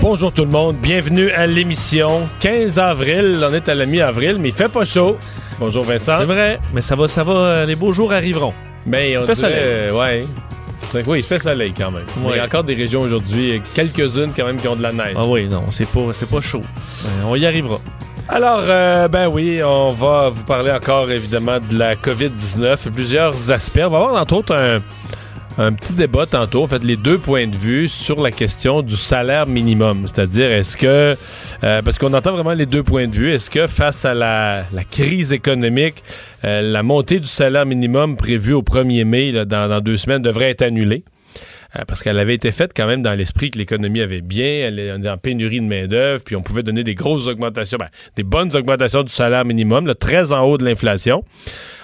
Bonjour tout le monde, bienvenue à l'émission 15 avril. On est à la mi-avril, mais il fait pas chaud. Bonjour Vincent. C'est vrai, mais ça va, ça va, euh, les beaux jours arriveront. Mais on Il fait dirait, soleil. euh, ouais. Oui, il fait soleil quand même. Ouais. Il y a encore des régions aujourd'hui, quelques-unes quand même qui ont de la neige. Ah oui, non, c'est pas, c'est pas chaud. Euh, on y arrivera. Alors, euh, ben oui, on va vous parler encore évidemment de la COVID-19 et plusieurs aspects. On va avoir entre autres un, un petit débat tantôt, en fait, les deux points de vue sur la question du salaire minimum. C'est-à-dire, est-ce que, euh, parce qu'on entend vraiment les deux points de vue, est-ce que face à la, crise économique, euh, la montée du salaire minimum prévue au 1er mai, dans deux semaines, devrait être annulée? Euh, parce qu'elle avait été faite quand même dans l'esprit que l'économie avait bien, elle est en pénurie de main-d'œuvre, puis on pouvait donner des grosses augmentations, ben, des bonnes augmentations du salaire minimum, là, très en haut de l'inflation.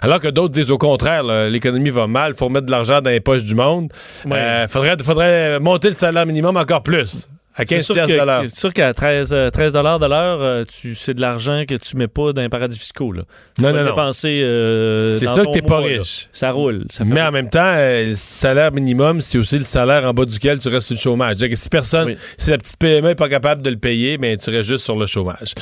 Alors que d'autres disent au contraire, l'économie va mal, faut mettre de l'argent dans les poches du monde. Euh, faudrait, faudrait monter le salaire minimum encore plus, à 15 C'est sûr piastres que- de l'heure. c'est sûr qu'à 13, euh, 13 de l'heure, euh, c'est de l'argent que tu mets pas dans les paradis fiscaux. Là. Tu Non, non, non. dépenser, euh, C'est sûr que t'es pas là. riche. Ça roule. Ça Mais en même temps, euh, le salaire minimum, c'est aussi le salaire en bas duquel tu restes sur le chômage. Que si personne, Oui. si la petite PME n'est pas capable de le payer, ben, tu restes juste sur le chômage.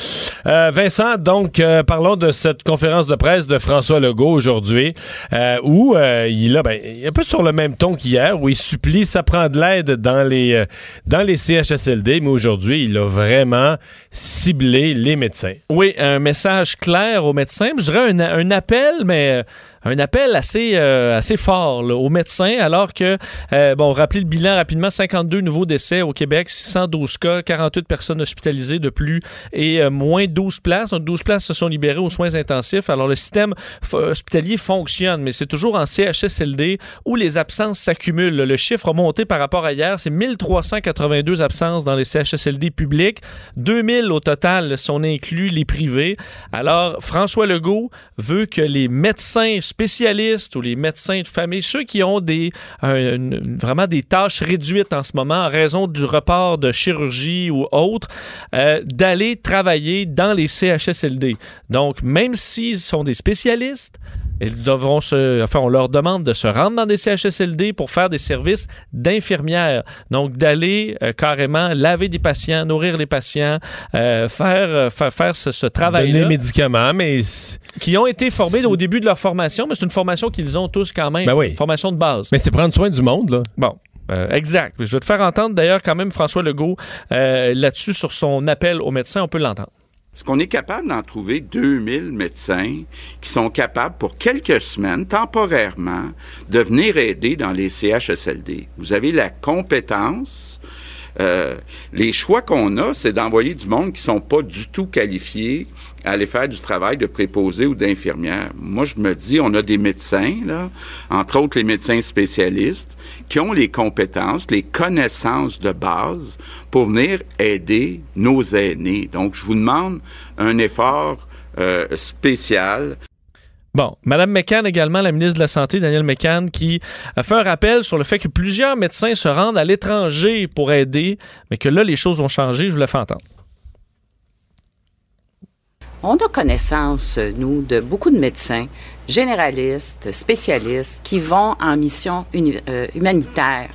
Euh, Vincent, donc, euh, parlons de cette conférence de presse de François Legault aujourd'hui, euh, où euh, il, a, ben, un peu sur le même ton qu'hier, où il supplie, ça prend de l'aide dans les, euh, dans les CHSLD, mais aujourd'hui, il a vraiment ciblé les médecins. Oui, un message clair aux médecins. Je dirais un, appel, mais euh, un appel assez, euh, assez fort là, aux médecins, alors que, euh, bon, rappelez le bilan rapidement, 52 nouveaux décès au Québec, 612 cas, 48 personnes hospitalisées de plus et euh, moins 12 places. Donc 12 places se sont libérées aux soins intensifs. Alors le système hospitalier fonctionne, mais c'est toujours en CHSLD où les absences s'accumulent. Le chiffre a monté par rapport à hier, c'est 1382 absences dans les CHSLD publics, 2000 au total si on inclut les privés. Alors, François Legault veut que les médecins spécialistes ou les médecins de famille, ceux qui ont des, vraiment des tâches réduites en ce moment en raison du report de chirurgie ou autre, euh, d'aller travailler dans les CHSLD. Donc, même s'ils sont des spécialistes, ils devront se, enfin, on leur demande de se rendre dans des CHSLD pour faire des services d'infirmières. Donc, d'aller euh, carrément laver des patients, nourrir les patients, euh, faire, euh, faire, faire ce, ce Donner travail-là. les médicaments, mais Qui ont été formés au début de leur formation, mais c'est une formation qu'ils ont tous quand même. Ben oui. Une formation de base. mais c'est prendre soin du monde, là. Bon. euh, exact. Je vais te faire entendre d'ailleurs quand même François Legault là-dessus sur son appel aux médecins. On peut l'entendre. Est-ce qu'on est capable d'en trouver 2000 médecins qui sont capables, pour quelques semaines, temporairement, de venir aider dans les CHSLD? Vous avez la compétence. Euh, les choix qu'on a, c'est d'envoyer du monde qui sont pas du tout qualifiés à aller faire du travail de préposé ou d'infirmière. Moi, je me dis, on a des médecins, là, entre autres les médecins spécialistes, qui ont les compétences, les connaissances de base pour venir aider nos aînés. Donc, je vous demande un effort euh, spécial. Bon, Madame McCann également, la ministre de la Santé, Danielle McCann, qui a fait un rappel sur le fait que plusieurs médecins se rendent à l'étranger pour aider, mais que là, les choses ont changé. Je vous la fais entendre. On a connaissance, nous, de beaucoup de médecins, généralistes, spécialistes, qui vont en mission euh, humanitaire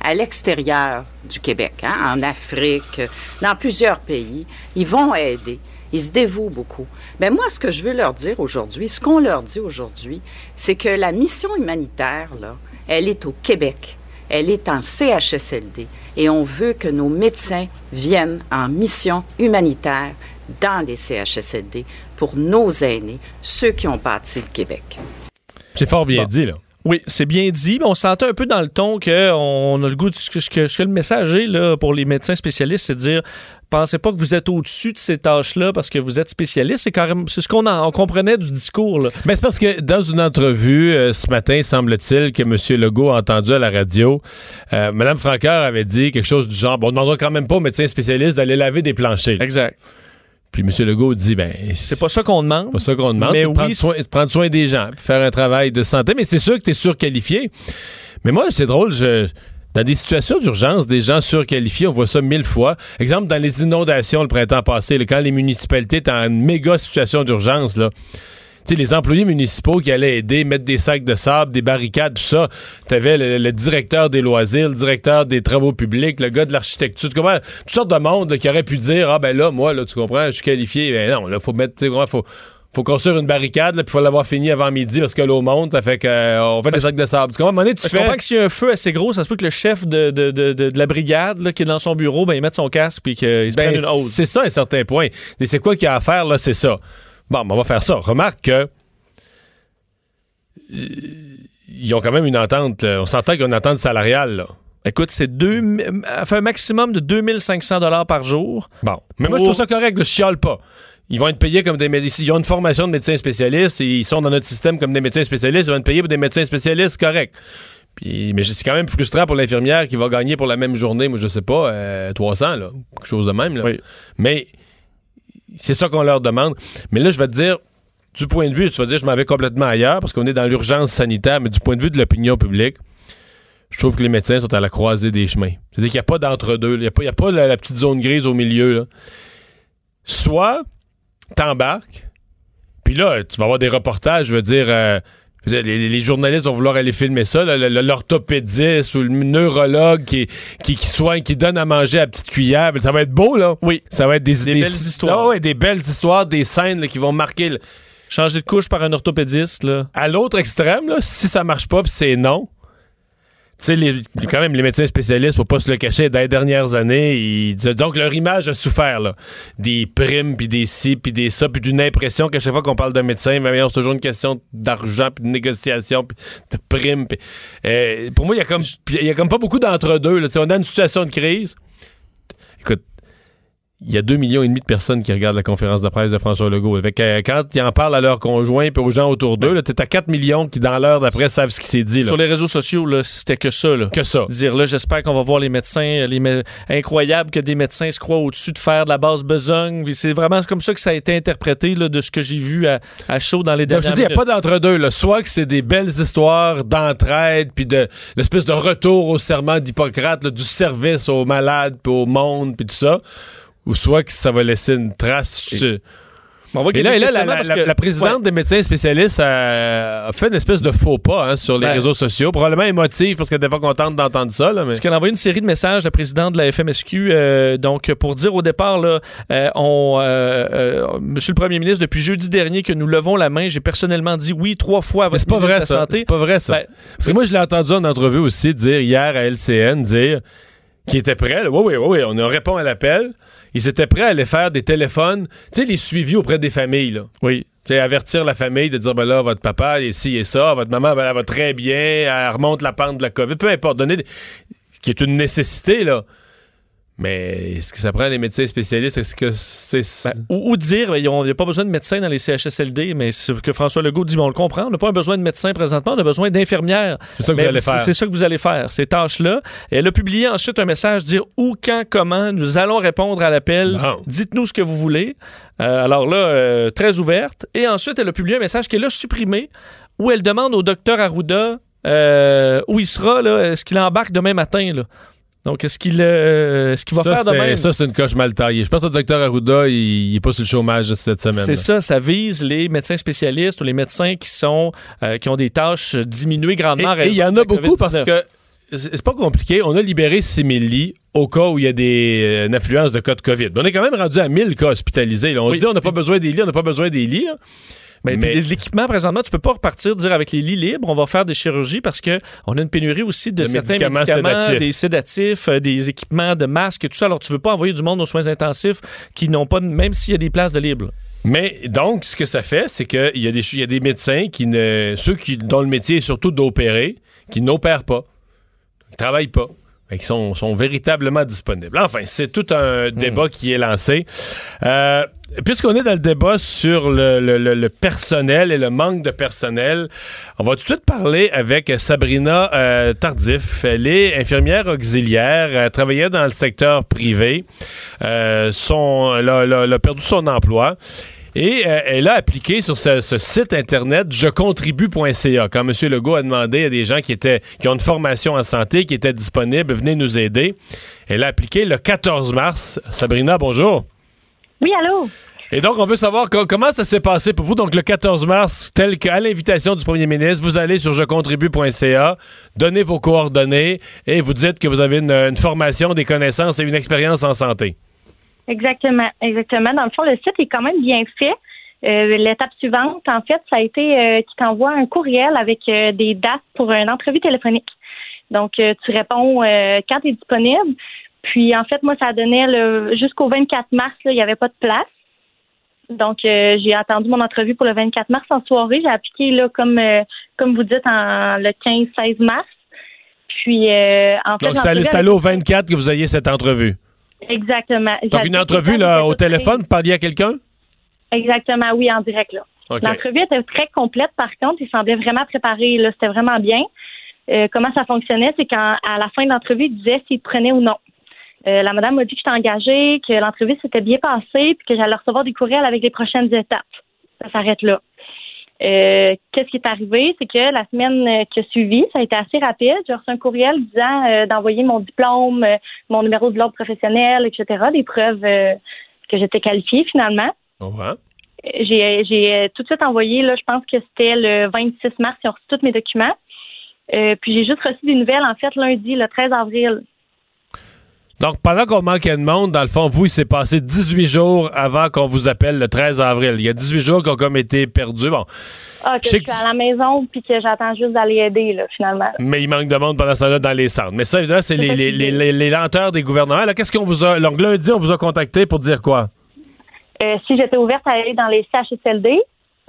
à l'extérieur du Québec, hein, en Afrique, dans plusieurs pays. Ils vont aider. Ils se dévouent beaucoup. Mais moi, ce que je veux leur dire aujourd'hui, ce qu'on leur dit aujourd'hui, c'est que la mission humanitaire, là, elle est au Québec. Elle est en CHSLD. Et on veut que nos médecins viennent en mission humanitaire dans les CHSLD pour nos aînés, ceux qui ont bâti le Québec. C'est fort bien Bon. dit, là. Oui, c'est bien dit, mais on sentait un peu dans le ton qu'on a le goût de ce que, ce que- ce que le message est là, pour les médecins spécialistes, c'est de dire pensez pas que vous êtes au-dessus de ces tâches-là parce que vous êtes spécialiste. C'est quand même c'est ce qu'on en- on comprenait du discours. Là. Ben, c'est parce que dans une entrevue euh, ce matin, semble-t-il que M. Legault a entendu à la radio, euh, Mme Franqueur avait dit quelque chose du genre bon, on ne demandera quand même pas aux médecins spécialistes d'aller laver des planchers. Exact. Puis M. Legault dit ben C'est pas ça qu'on demande. pas ça qu'on demande, Mais c'est de prendre, oui, soin, prendre soin des gens, faire un travail de santé. Mais c'est sûr que tu es surqualifié. Mais moi, c'est drôle, je, dans des situations d'urgence, des gens surqualifiés, on voit ça mille fois. Exemple, dans les inondations le printemps passé, là, quand les municipalités étaient en méga situation d'urgence, là. Sais, les employés municipaux qui allaient aider, mettre des sacs de sable, des barricades, tout ça. T'avais le, le directeur des loisirs, le directeur des travaux publics, le gars de l'architecture. Tu comprends? Toutes sortes de monde là, qui aurait pu dire, ah ben là, moi, là, tu comprends, je suis qualifié. Ben non, là, faut mettre, tu sais, comment, faut, faut construire une barricade, puis faut l'avoir fini avant midi parce que l'eau monte, ça fait qu'on fait des sacs de sable. Tu comprends? À un moment donné, tu Je fais... comprends que s'il y a un feu assez gros, ça se peut que le chef de, de, de, de- de la brigade là, qui est dans son bureau, ben, il mette son casque puis qu'il se Ben, prenne une hausse. c'est ça, à un certain point. Et c'est quoi qu'il y a à faire, là? C'est ça. Bon, ben, on va faire ça. Remarque que. euh, Ils ont quand même une entente. là. On s'entend qu'ils ont une entente salariale, là. Écoute, c'est deux, fait un maximum de 2500 dollars par jour. Bon. Mais moi, je trouve ça correct, je chiale pas. Ils vont être payés comme des médecins. Ils ont une formation de médecins spécialistes et ils sont dans notre système comme des médecins spécialistes. Ils vont être payés pour des médecins spécialistes, correct. Puis, mais c'est quand même frustrant pour l'infirmière qui va gagner pour la même journée, moi, je sais pas, euh, 300, là. Quelque chose de même, là. Oui. Mais c'est ça qu'on leur demande. Mais là, je vais te dire, du point de vue, tu vas dire, je m'en vais complètement ailleurs parce qu'on est dans l'urgence sanitaire, mais du point de vue de l'opinion publique, je trouve que les médecins sont à la croisée des chemins. C'est-à-dire qu'il n'y a pas d'entre-deux. Il n'y a pas, y la, petite zone grise au milieu. là. Soit t'embarques, puis là, tu vas avoir des reportages, je veux dire, euh, les, les journalistes vont vouloir aller filmer ça, l'orthopédiste ou le neurologue qui, qui, qui soigne, qui donne à manger à petite cuillère. Ça va être beau, là. Oui. Ça va être des, Des belles histoires. Ouais, des belles histoires, des scènes là, qui vont marquer. le- Changer de couche par un orthopédiste, là. À l'autre extrême, là, si ça marche pas, puis c'est non. Tu sais, quand même, les médecins spécialistes, faut pas se le cacher, dans les dernières années, ils, que leur image a souffert, là. Des primes, puis des ci, puis des ça, puis d'une impression qu'à chaque fois qu'on parle d'un médecin, c'est toujours une question d'argent, puis de négociation, puis de primes. puis, euh, pour moi, il y a comme y a comme pas beaucoup d'entre-deux. là. Tu sais, On est dans une situation de crise. Écoute, il y a 2,5 millions et demi de personnes qui regardent la conférence de presse de François Legault. Fait que, euh, quand ils en parlent à leurs conjoints et aux gens autour d'eux, tu à 4 millions qui, dans l'heure d'après, savent ce qui s'est dit. là. Sur les réseaux sociaux, c'était que ça, là. Que ça. Dire là, j'espère qu'on va voir les médecins. Les mé- Incroyable que des médecins se croient au-dessus de faire de la basse besogne. C'est vraiment comme ça que ça a été interprété là, de ce que j'ai vu à, à chaud dans les Donc, je dernières te dis, il n'y a pas d'entre-deux. Soit que c'est des belles histoires d'entraide, puis de l'espèce de retour au serment d'Hippocrate, du service aux malades, puis au monde, puis tout ça. Ou soit que ça va laisser une trace. On voit Et là, et des là, la, la- que- présidente Ouais. des médecins spécialistes a, a fait une espèce de faux pas hein, sur les Ben. réseaux sociaux. Probablement émotive parce qu'elle n'était pas contente d'entendre ça. Là, mais... Parce qu'elle a envoyé une série de messages, la présidente de la FMSQ, euh, donc pour dire au départ, là, euh, on, euh, euh, Monsieur le Premier ministre, depuis jeudi dernier que nous levons la main, j'ai personnellement dit oui trois fois à votre c'est pas vrai de la. Santé. C'est pas vrai ça. Ben, Parce que moi, je l'ai entendu en entrevue aussi dire hier à LCN dire qu'il était prêt. là. Oui, oui, oui, oui, on répond à l'appel. Ils étaient prêts à aller faire des téléphones, tu sais, les suivis auprès des familles. Là. oui. Tu sais, avertir la famille de dire, ben là, votre papa est ci et ça, votre maman, ben, elle va très bien, elle remonte la pente de la COVID, peu importe, donner, des- qui est une nécessité, là. Mais est-ce que ça prend les médecins spécialistes? Est-ce que c'est. Ben, ou, ou dire, ben, il n'y a pas besoin de médecins dans les CHSLD, mais ce que François Legault dit, on le comprend, on n'a pas besoin de médecins présentement, on a besoin d'infirmières. c'est ça que vous allez faire. C'est ça que vous allez faire, ces tâches-là. Elle a publié ensuite un message dire où, quand, comment nous allons répondre à l'appel. Dites-nous ce que vous voulez. Euh, alors là, euh, très ouverte. Et ensuite, elle a publié un message qu'elle a supprimé où elle demande au docteur Arruda euh, où il sera, est-ce qu'il embarque demain matin. Là? Donc, est-ce qu'il euh, va ça, faire c'est- demain? ça, c'est une coche mal taillée. Je pense que le docteur Arruda, il, il est pas sur le chômage cette semaine. C'est ça, ça vise les médecins spécialistes ou les médecins qui sont euh, qui ont des tâches diminuées grandement. Et il y en a beaucoup parce COVID-19. que c'est pas compliqué. On a libéré 6 000 lits au cas où il y a des, euh, une affluence de cas de COVID. On est quand même rendu à 1000 cas hospitalisés. là. On Oui. dit on n'a pas besoin des lits, on n'a pas besoin des lits. là. Ben, Mais- L'équipement, présentement, tu peux pas repartir dire avec les lits libres, on va faire des chirurgies parce que on a une pénurie aussi de, De certains médicaments médicaments, sédatifs. des sédatifs, euh, des équipements de masques et tout ça. Alors, tu veux pas envoyer du monde aux soins intensifs qui n'ont pas, même s'il y a des places de libre. Mais donc, ce que ça fait, c'est qu'il y, a des, il y a des médecins qui ne. ceux qui, dont le métier est surtout d'opérer, qui n'opèrent pas, ne travaillent pas. mais qui sont, sont véritablement disponibles. Enfin, c'est tout un débat qui est lancé. Euh, Puisqu'on est dans le débat sur le, personnel et le manque de personnel, on va tout de suite parler avec Sabrina euh, Tardif. Elle est infirmière auxiliaire, elle travaillait dans le secteur privé. Euh, son, elle, a, perdu son emploi. Et euh, elle a appliqué sur ce, ce site internet jecontribue.ca. Quand M. Legault a demandé à des gens qui étaient qui ont une formation en santé, qui étaient disponibles, venez nous aider. Elle a appliqué le 14 mars. Sabrina, bonjour. Oui, allô? Et donc, on veut savoir co- comment ça s'est passé pour vous. Donc, le 14 mars, tel qu'à l'invitation du premier ministre, vous allez sur jecontribue.ca, donnez vos coordonnées et vous dites que vous avez une, une formation, des connaissances et une expérience en santé. Exactement, exactement. Dans le fond, le site est quand même bien fait. Euh, L'étape suivante, en fait, ça a été euh, qui t'envoie un courriel avec euh, des dates pour une entrevue téléphonique. Donc, euh, tu réponds quand tu es disponible. Puis, en fait, moi, ça donnait le jusqu'au 24 mars, là, il n'y avait pas de place. Donc, euh, j'ai attendu mon entrevue pour le 24 mars en soirée. J'ai appliqué, là, comme, euh, comme vous dites, en le 15-16 mars. Puis, euh, en fait, Donc, c'est allé, au 24 que vous ayez cette entrevue? Exactement. Donc, une entrevue là, au téléphone, vous parliez à quelqu'un? Exactement, oui, en direct. là. L'entrevue était très complète, par contre. Il semblait vraiment préparé. là. C'était vraiment bien. Euh, comment ça fonctionnait, c'est qu'à la fin de l'entrevue, il disait s'il prenait ou non. Euh, la madame m'a dit que j'étais engagée, que l'entrevue s'était bien passée, puis que j'allais recevoir des courriels avec les prochaines étapes. Ça s'arrête là. Euh, Qu'est-ce qui est arrivé? C'est que la semaine qui a suivi, ça a été assez rapide. J'ai reçu un courriel disant euh, d'envoyer mon diplôme, euh, mon numéro de l'ordre professionnel, etc., des preuves que j'étais qualifiée finalement j'ai tout de suite envoyé, là, je pense que c'était le 26 mars, ils ont reçu tous mes documents. Puis j'ai juste reçu des nouvelles, en fait, lundi, le 13 avril. Donc, pendant qu'on manquait de monde, dans le fond, vous, il s'est passé 18 jours avant qu'on vous appelle le 13 avril. Il y a 18 jours qui ont comme été perdus. Bon, Ah, que Je suis à la maison, puis que j'attends juste d'aller aider, là, finalement. mais il manque de monde pendant ce temps-là dans les centres. Mais ça, évidemment, c'est les, les, les, les- les lenteurs des gouvernements. Là, qu'est-ce qu'on vous a... Donc, lundi, on vous a contacté pour dire quoi? Euh, si j'étais ouverte à aller dans les CHSLD,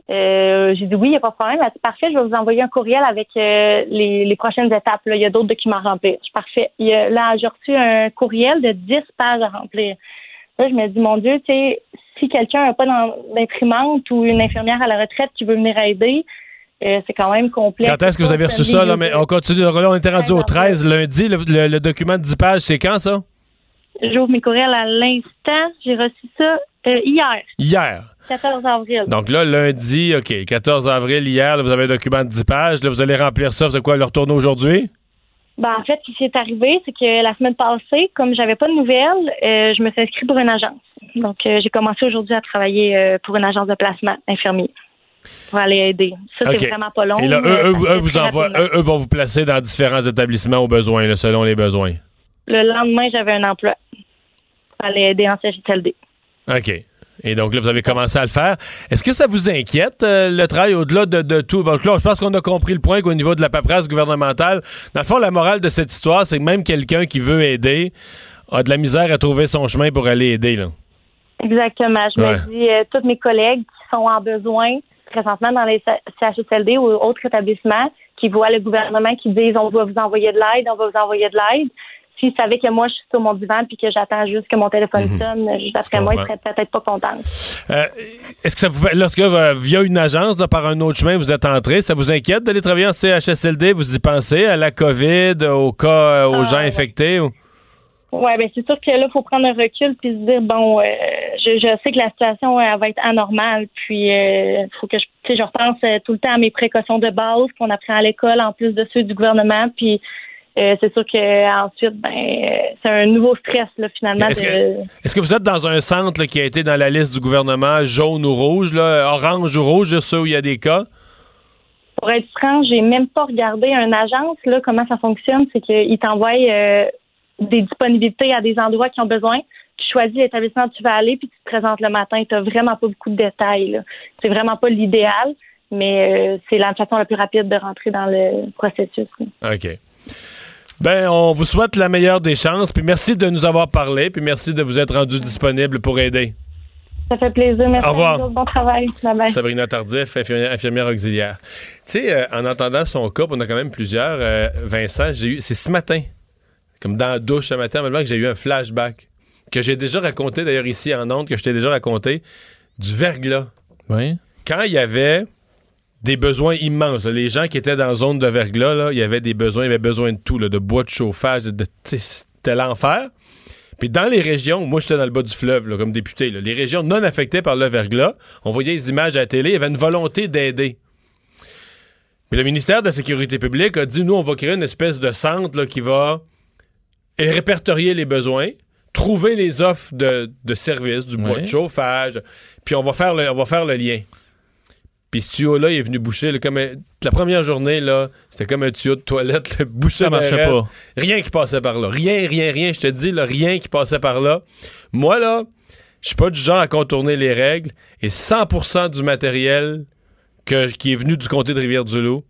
euh, j'ai dit oui, il n'y a pas de problème. Elle a dit parfait, je vais vous envoyer un courriel avec euh, les, les prochaines étapes. Là. Il y a d'autres documents à remplir. Je suis parfait. Il y a- là, j'ai reçu un courriel de 10 pages à remplir. Là, je me dis, mon Dieu, tu sais, si quelqu'un n'a pas d'imprimante ou une infirmière à la retraite qui veut venir aider, euh, c'est quand même complexe. Quand est-ce que vous avez reçu ça? Là, mais on continue. Là, on était rendu au 13 lundi. Le, le- le document de 10 pages, c'est quand, ça? J'ouvre mes courriels à l'instant. J'ai reçu ça hier, Hier. 14 avril. Donc là, lundi, OK, 14 avril, hier, là, vous avez un document de 10 pages. Là, vous allez remplir ça. Vous avez quoi, le retourner aujourd'hui? Ben, en fait, ce qui s'est arrivé, c'est que la semaine passée, comme j'avais pas de nouvelles, euh, je me suis inscrite pour une agence. Donc, euh, j'ai commencé aujourd'hui à travailler euh, pour une agence de placement infirmier pour aller aider. Ça, c'est vraiment pas long. Et là, eux, eux, eux vous envoient, eux, eux vont vous placer dans différents établissements au besoin, là, selon les besoins. Le lendemain, j'avais un emploi pour aller aider en CHSLD. OK. Et donc là, vous avez commencé à le faire. Est-ce que ça vous inquiète, euh, le travail, au-delà de, de tout? Donc là, je pense qu'on a compris le point qu'au niveau de la paperasse gouvernementale, dans le fond, la morale de cette histoire, c'est que même quelqu'un qui veut aider a de la misère à trouver son chemin pour aller aider. Là. Exactement. Je Ouais. me dis, euh, tous mes collègues qui sont en besoin présentement dans les CHSLD ou autres établissements, qui voient le gouvernement qui disent on va vous envoyer de l'aide, on va vous envoyer de l'aide. S'ils savaient que moi, je suis sur mon divan puis que j'attends juste que mon téléphone sonne, juste après moi, ils comprends. seraient peut-être pas contents. Euh, Est-ce que ça vous lorsque euh, via une agence, là, par un autre chemin, vous êtes entré, ça vous inquiète d'aller travailler en CHSLD? Vous y pensez à la COVID, au cas, euh, aux Ah, gens ouais. infectés? ou- Ouais, ben c'est sûr que là, il faut prendre un recul puis se dire bon, euh, je, je sais que la situation elle va être anormale, puis il faut que je, je repense euh, tout le temps à mes précautions de base qu'on apprend à l'école en plus de ceux du gouvernement, puis euh, c'est sûr que ensuite, ben, euh, c'est un nouveau stress là finalement. Est-ce de- que, est-ce que vous êtes dans un centre là, qui a été dans la liste du gouvernement jaune ou rouge, là, orange ou rouge, ceux où il y a des cas? Pour être franc, j'ai même pas regardé une agence là comment ça fonctionne, c'est qu'ils t'envoient euh, des disponibilités à des endroits qui ont besoin. Tu choisis l'établissement où tu vas aller, puis tu te présentes le matin. Tu n'as vraiment pas beaucoup de détails. là. C'est vraiment pas l'idéal, mais euh, c'est la façon la plus rapide de rentrer dans le processus. là. OK. Ben, on vous souhaite la meilleure des chances, puis merci de nous avoir parlé, puis merci de vous être rendu disponible pour aider. Ça fait plaisir. Merci. Au revoir. vous. Bon travail. Bye bye. Sabrina Tardif, infirmière, infirmière auxiliaire. Tu sais, euh, en entendant son cas, on a quand même plusieurs, euh, Vincent, j'ai eu, c'est ce matin, comme dans la douche ce matin, maintenant que j'ai eu un flashback, que j'ai déjà raconté d'ailleurs ici en ondes, que je t'ai déjà raconté, du verglas. Oui. Quand il y avait des besoins immenses, là, les gens qui étaient dans la zone de verglas, il y avait des besoins, il y avait besoin de tout, là, de bois de chauffage, de, c'était l'enfer. Puis dans les régions, moi j'étais dans le bas du fleuve là, comme député, les régions non affectées par le verglas, on voyait les images à la télé, il y avait une volonté d'aider. Puis le ministère de la Sécurité publique a dit, nous, on va créer une espèce de centre qui va répertorier les besoins, trouver les offres de, de services, du bois Ouais. de chauffage, puis on va faire le, on va faire le lien. Puis ce tuyau-là, il est venu boucher. là, comme un- la première journée, là, c'était comme un tuyau de toilette. Le boucher Ça marchait raide. pas. Rien qui passait par là. Rien, rien, rien. Je te dis, là, rien qui passait par là. Moi, là, je suis pas du genre à contourner les règles. Et 100% du matériel que, qui est venu du comté de Rivière-du-Loup,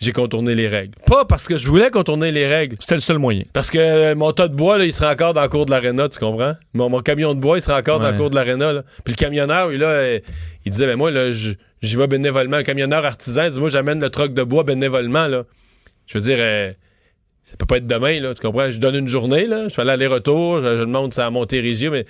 j'ai contourné les règles. Pas parce que je voulais contourner les règles. C'était le seul moyen. Parce que euh, mon tas de bois, là, il sera encore dans la cour de l'aréna, tu comprends? Mon, mon camion de bois, il sera encore dans la cour de l'aréna. Puis le camionneur, lui, là, euh, il disait, ben moi, là, j'y vais bénévolement. Un camionneur artisan, il dit, moi, j'amène le troc de bois bénévolement, là. Je veux dire, euh, ça peut pas être demain, là, tu comprends? Je donne une journée, là, je fais l'aller-retour, je, je demande ça à Montérégie, mais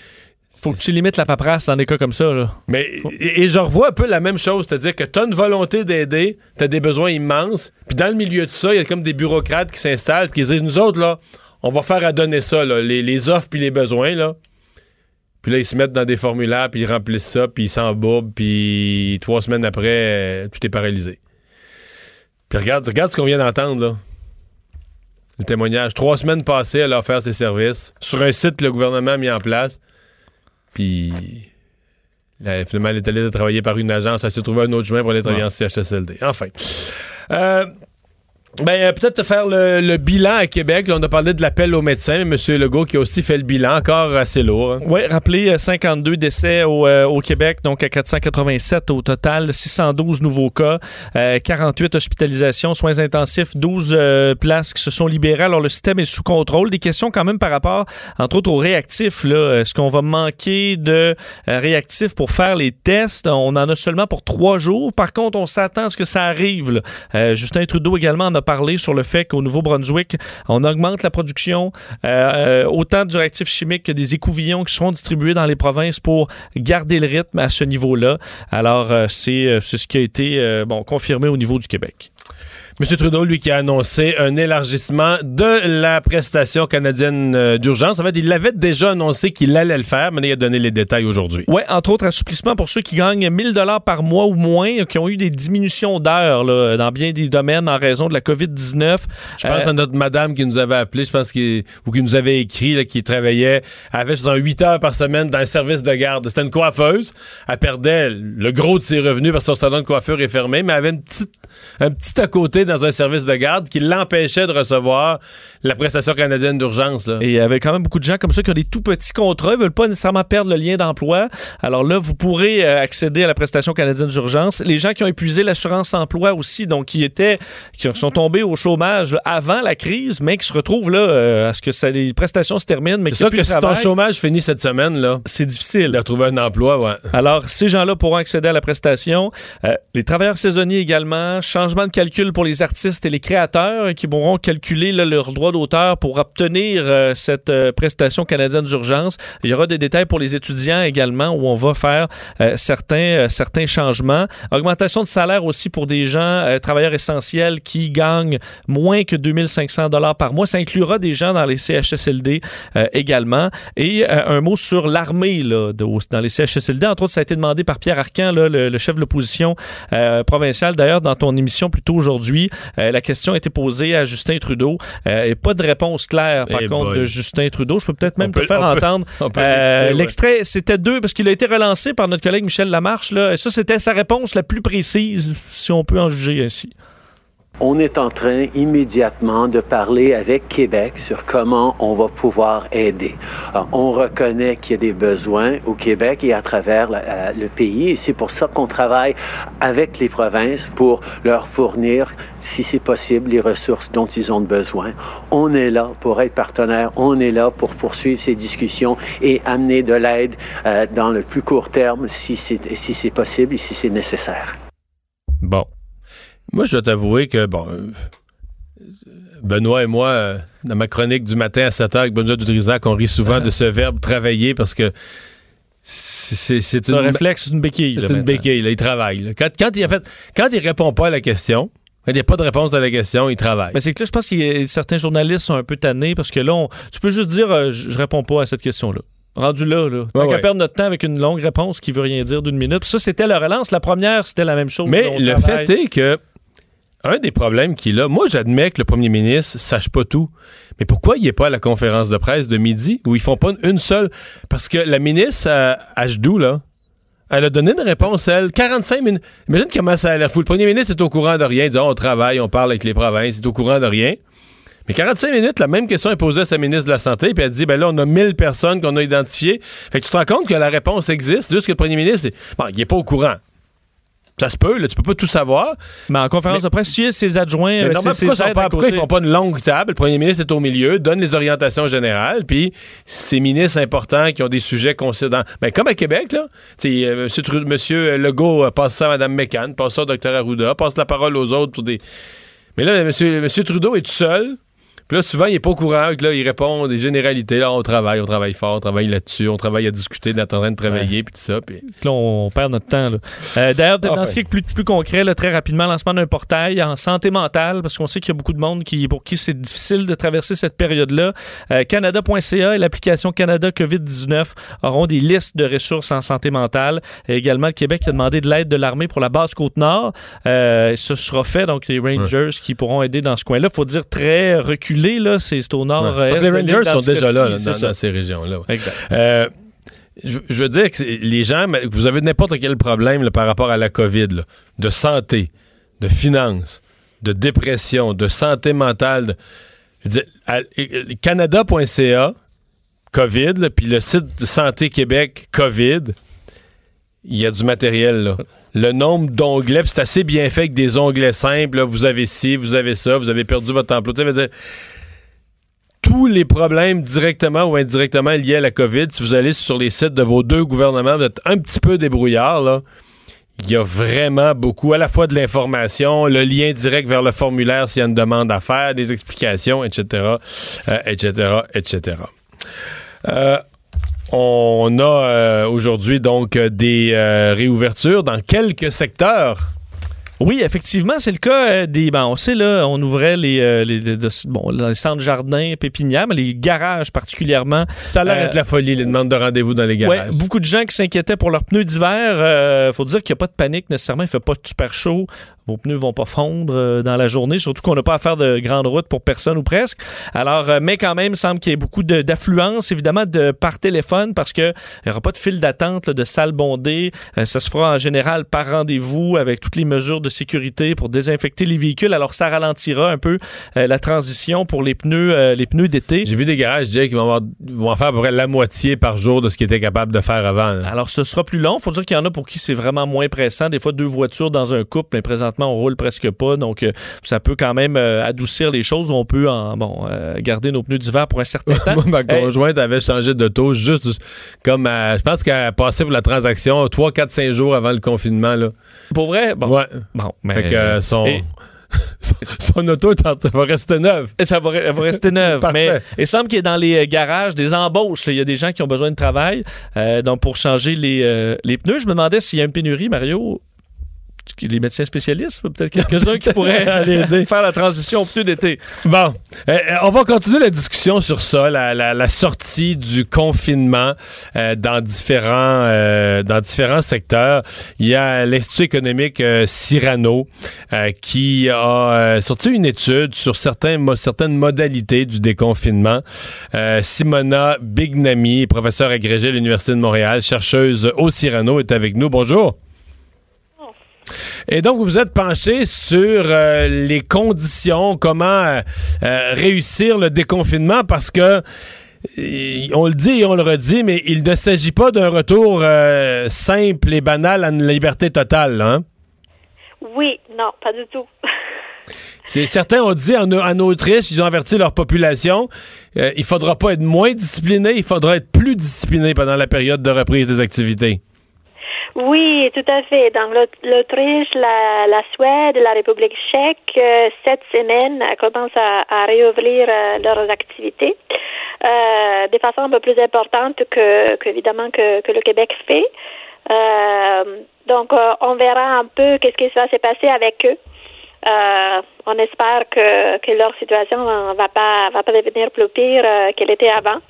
Faut que tu limites la paperasse dans des cas comme ça. Là. mais et, et je revois un peu la même chose, c'est-à-dire que tu as une volonté d'aider, tu as des besoins immenses, puis dans le milieu de ça, il y a comme des bureaucrates qui s'installent, puis qui disent nous autres là, on va faire à donner ça là, les, les offres puis les besoins là. Puis là ils se mettent dans des formulaires, puis ils remplissent ça, puis ils s'embourbent, puis trois semaines après, euh, tout est paralysé. Puis regarde, regarde ce qu'on vient d'entendre là. Le témoignage. Trois semaines passées, elle a offert ses services sur un site que le gouvernement a mis en place. Puis Là, finalement, elle est allée travailler par une agence. Elle s'est trouvée un autre chemin pour aller travailler en CHSLD. Enfin. Euh, ben, euh, peut-être faire le, bilan à Québec. On a parlé de l'appel aux médecins, mais M. Legault qui a aussi fait le bilan, encore assez lourd. hein. Oui, rappelez euh, 52 décès au, euh, au Québec, donc à 487 au total, 612 nouveaux cas, euh, 48 hospitalisations, soins intensifs, 12 euh, places qui se sont libérées. Alors le système est sous contrôle. Des questions quand même par rapport, entre autres, aux réactifs. Est-ce qu'on va manquer de euh, réactifs pour faire les tests? On en a seulement pour trois jours. Par contre, on s'attend à ce que ça arrive. Euh, Justin Trudeau également en a parlé sur le fait qu'au Nouveau-Brunswick, on augmente la production, euh, euh, autant du réactif chimique que des écouvillons qui seront distribués dans les provinces pour garder le rythme à ce niveau-là. Alors, euh, c'est ce qui a été bon, confirmé au niveau du Québec. M. Trudeau, lui, qui a annoncé un élargissement de la prestation canadienne euh, d'urgence. En fait, il l'avait déjà annoncé qu'il allait le faire, mais il a donné les détails aujourd'hui. Oui, entre autres, assouplissement pour ceux qui gagnent 1000 dollars par mois ou moins, qui ont eu des diminutions d'heures dans bien des domaines en raison de la COVID-19. Je pense Euh, à notre madame qui nous avait appelé, je pense ou qui nous avait écrit, là, qui travaillait, avait 8 heures par semaine dans un service de garde. C'était une coiffeuse. Elle perdait le gros de ses revenus parce que son salon de coiffure est fermé, mais elle avait une petite, un petit à côté dans un service de garde qui l'empêchait de recevoir la prestation canadienne d'urgence. Et il y avait quand même beaucoup de gens comme ça qui ont des tout petits contrats, ils veulent pas nécessairement perdre le lien d'emploi. Alors là, vous pourrez euh, accéder à la prestation canadienne d'urgence. Les gens qui ont épuisé l'assurance emploi aussi, donc qui étaient, qui sont tombés au chômage là, avant la crise, mais qui se retrouvent là euh, à ce que ça, les prestations se terminent, mais a ça que si ton chômage finit cette semaine, là, C'est difficile. de retrouver un emploi, ouais. Alors, ces gens-là pourront accéder à la prestation. Euh, les travailleurs saisonniers également. Changement de calcul pour les artistes et les créateurs qui pourront calculer là, leur droit d'auteur pour obtenir euh, cette euh, prestation canadienne d'urgence. Il y aura des détails pour les étudiants également où on va faire euh, certains, certains changements. Augmentation de salaire aussi pour des gens, travailleurs essentiels qui gagnent moins que 2500 dollars par mois. Ça inclura des gens dans les CHSLD également. Et un mot sur l'armée dans les CHSLD. Entre autres, ça a été demandé par Pierre Arcan, le, le chef de l'opposition provinciale. D'ailleurs, dans ton émission plus tôt aujourd'hui, euh, la question a été posée à Justin Trudeau. Euh, et pas de réponse claire, par Eh contre, boy. de Justin Trudeau. Je peux peut-être même On te peut- faire entendre. Euh, ouais. L'extrait, c'était deux, parce qu'il a été relancé par notre collègue Michel Lamarche. Là, et ça, c'était sa réponse la plus précise, si on peut en juger ainsi. On est en train immédiatement de parler avec Québec sur comment on va pouvoir aider. On reconnaît qu'il y a des besoins au Québec et à travers euh, le pays et c'est pour ça qu'on travaille avec les provinces pour leur fournir, si c'est possible, les ressources dont ils ont besoin. On est là pour être partenaire, on est là pour poursuivre ces discussions et amener de l'aide euh, dans le plus court terme si c'est si c'est possible et si c'est nécessaire. Bon. Moi, je dois t'avouer que, bon, euh, Benoît et moi, euh, dans ma chronique du matin à 7 h avec Benoît Dutrisac, on rit souvent de ce verbe travailler parce que c'est un réflexe, une béquille. C'est une béquille, il travaille. Quand, il a fait, quand il répond pas à la question, quand il n'y a pas de réponse à la question, il travaille. Mais c'est que là, je pense que certains journalistes sont un peu tannés parce que là, tu peux juste dire euh, je, réponds pas à cette question-là. Rendu là, là. Tant qu'à perdre notre temps avec une longue réponse qui veut rien dire d'une minute. Ça, c'était la relance. La première, c'était la même chose. Mais le fait est que un des problèmes qu'il a, moi j'admets que le premier ministre sache pas tout, mais pourquoi il n'est pas à la conférence de presse de midi où ils font pas une seule? Parce que la ministre à Hdou, là, elle a donné une réponse, elle, 45 minutes. Imagine comment ça a l'air fou. Le premier ministre est au courant de rien, dit on travaille, on parle avec les provinces, il est au courant de rien. Mais 45 minutes, la même question est posée à sa ministre de la Santé, puis elle dit, ben là, on a 1000 personnes qu'on a identifiées. Fait que tu te rends compte que la réponse existe, juste que le premier ministre, bon, il n'est pas au courant. Ça se peut, là, tu peux pas tout savoir. Mais en conférence de presse, si ses adjoints, mais euh, pourquoi, ils font pas une longue table? Le premier ministre est au milieu, donne les orientations générales, puis ces ministres importants qui ont des sujets considérants. Ben, comme à Québec, là, euh, monsieur, Legault euh, passe ça à Mme McCann, passe ça au Dr. Arruda, passe la parole aux autres pour des. Mais là, monsieur, monsieur Trudeau est tout seul. Puis là, souvent, il est pas au courant. Là, il répond des généralités. Là, on travaille, on travaille fort, on travaille là-dessus, on travaille à discuter, on est en train de travailler, puis tout ça. Puis... Là, on perd notre temps. Euh, D'ailleurs, dans ce qui est plus, plus concret, là, très rapidement, lancement d'un portail en santé mentale, parce qu'on sait qu'il y a beaucoup de monde qui, pour qui c'est difficile de traverser cette période-là. Euh, Canada.ca et l'application Canada COVID-19 auront des listes de ressources en santé mentale. Et également, le Québec a demandé de l'aide de l'armée pour la base Côte-Nord. Euh, ce sera fait, donc les Rangers qui pourront aider dans ce coin-là. faut dire très reculé là, c'est au nord. Ouais. les Rangers sont déjà là, dans, ces régions-là. Euh, je, veux dire que les gens, vous avez n'importe quel problème par rapport à la COVID, de santé, de finances, de dépression, de santé mentale. Canada.ca, COVID, puis le site de Santé Québec, COVID, il y a du matériel là le nombre d'onglets, c'est assez bien fait avec des onglets simples. vous avez ci, vous avez ça, vous avez perdu votre emploi. tous les problèmes directement ou indirectement liés à la COVID, si vous allez sur les sites de vos deux gouvernements, vous êtes un petit peu débrouillard. Il y a vraiment beaucoup, à la fois de l'information, le lien direct vers le formulaire s'il y a une demande à faire, des explications, etc., etc., etc. On a euh, aujourd'hui donc des euh, réouvertures dans quelques secteurs. Oui, effectivement, c'est le cas euh, des. Ben, on sait, là, on ouvrait les, les, bon, les centres jardins, pépinières, mais les garages particulièrement. Ça a l'air d'être la folie, les demandes de rendez-vous dans les garages. Ouais, beaucoup de gens qui s'inquiétaient pour leurs pneus d'hiver. Il faut dire qu'il n'y a pas de panique nécessairement. Il ne fait pas super chaud vos pneus vont pas fondre euh, dans la journée, surtout qu'on n'a pas à faire de grandes routes pour personne ou presque. Alors, euh, mais quand même, il semble qu'il y ait beaucoup d'affluence, évidemment, de par téléphone, parce qu'il n'y aura pas de file d'attente, de salle bondée. Euh, ça se fera en général par rendez-vous avec toutes les mesures de sécurité pour désinfecter les véhicules. Alors, ça ralentira un peu la transition pour les pneus, les pneus d'été. J'ai vu des garages dire qu'ils vont, vont en faire à peu près la moitié par jour de ce qu'ils étaient capables de faire avant. Alors, ce sera plus long. Il faut dire qu'il y en a pour qui c'est vraiment moins pressant. Des fois, deux voitures dans un couple, mais présentement, on roule presque pas. Donc, euh, ça peut quand même euh, adoucir les choses. On peut en, bon, euh, garder nos pneus d'hiver pour un certain temps. ma conjointe avait changé de taux juste comme, je pense qu'elle a passé pour la transaction 3, 4, 5 jours avant le confinement. Là. Pour vrai? Bon. Ouais. Bon, mais. Fait que son. son auto va rester neuve. Ça va, elle va rester neuve. mais il semble qu'il y ait dans les garages des embauches. Il y a des gens qui ont besoin de travail donc pour changer les, les pneus. Je me demandais s'il y a une pénurie, Mario, les médecins spécialistes, peut-être quelques-uns qui pourraient faire la transition au plus d'été. Bon, euh, on va continuer la discussion sur ça, la, sortie du confinement euh, dans différents euh, dans différents secteurs. Il y a l'Institut économique Cyrano qui a sorti une étude sur certains, certaines modalités du déconfinement. Simona Bignami, professeure agrégée à l'Université de Montréal, chercheuse au Cyrano, est avec nous. Bonjour. Et donc, vous vous êtes penché sur euh, les conditions, comment euh, euh, réussir le déconfinement, parce que on le dit et on le redit, mais il ne s'agit pas d'un retour simple et banal à une liberté totale, hein? Oui, non, pas du tout. C'est certains ont dit en, en, Autriche, ils ont averti leur population, euh, il faudra pas être moins discipliné, il faudra être plus discipliné pendant la période de reprise des activités. Oui, tout à fait. Dans l'Autriche, la, la, Suède, la République tchèque, euh, cette semaine commencent à, à réouvrir euh, leurs activités euh, de façon un peu plus importante que, évidemment que, le Québec fait. donc, on verra un peu qu'est-ce qui va se passer avec eux. Euh, on espère que, leur situation va pas, va pas devenir plus pire euh, qu'elle était avant.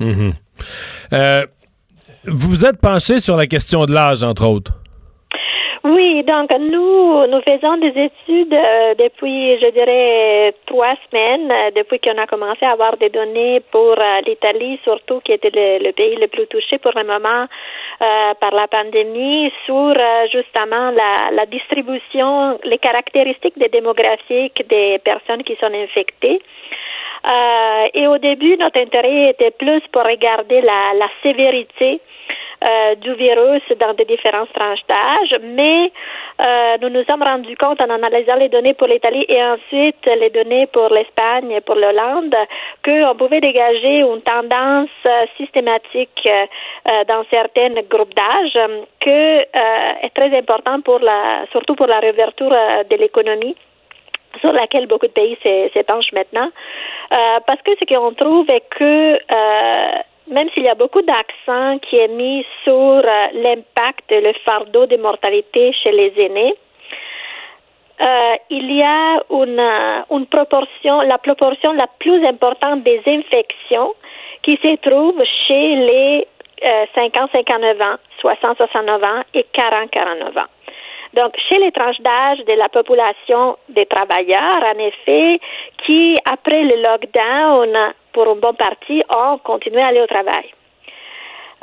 Mhm. Euh, vous êtes penché sur la question de l'âge, entre autres. Oui, donc nous, nous faisons des études euh, depuis, je dirais, trois semaines, euh, depuis qu'on a commencé à avoir des données pour euh, l'Italie, surtout qui était le, pays le plus touché pour le moment par la pandémie, sur justement la, la distribution, les caractéristiques des démographiques des personnes qui sont infectées. Et au début, notre intérêt était plus pour regarder la, la sévérité euh, du virus dans des différentes tranches d'âge, mais euh, nous nous sommes rendus compte en analysant les données pour l'Italie et ensuite les données pour l'Espagne et pour l'Hollande qu'on pouvait dégager une tendance euh, systématique euh, dans certains groupes d'âge que est très important pour la, surtout pour la réouverture de l'économie sur laquelle beaucoup de pays s'épanchent maintenant, parce que ce qu'on trouve est que même s'il y a beaucoup d'accent qui est mis sur euh, l'impact, le fardeau de mortalité chez les aînés, euh, il y a une, euh, une, proportion, la proportion la plus importante des infections qui se trouve chez les 50-59 ans, 60-69 ans et 40-49 ans. Donc, chez les tranches d'âge de la population des travailleurs, en effet, qui, après le lockdown, pour une bonne partie, ont continué à aller au travail.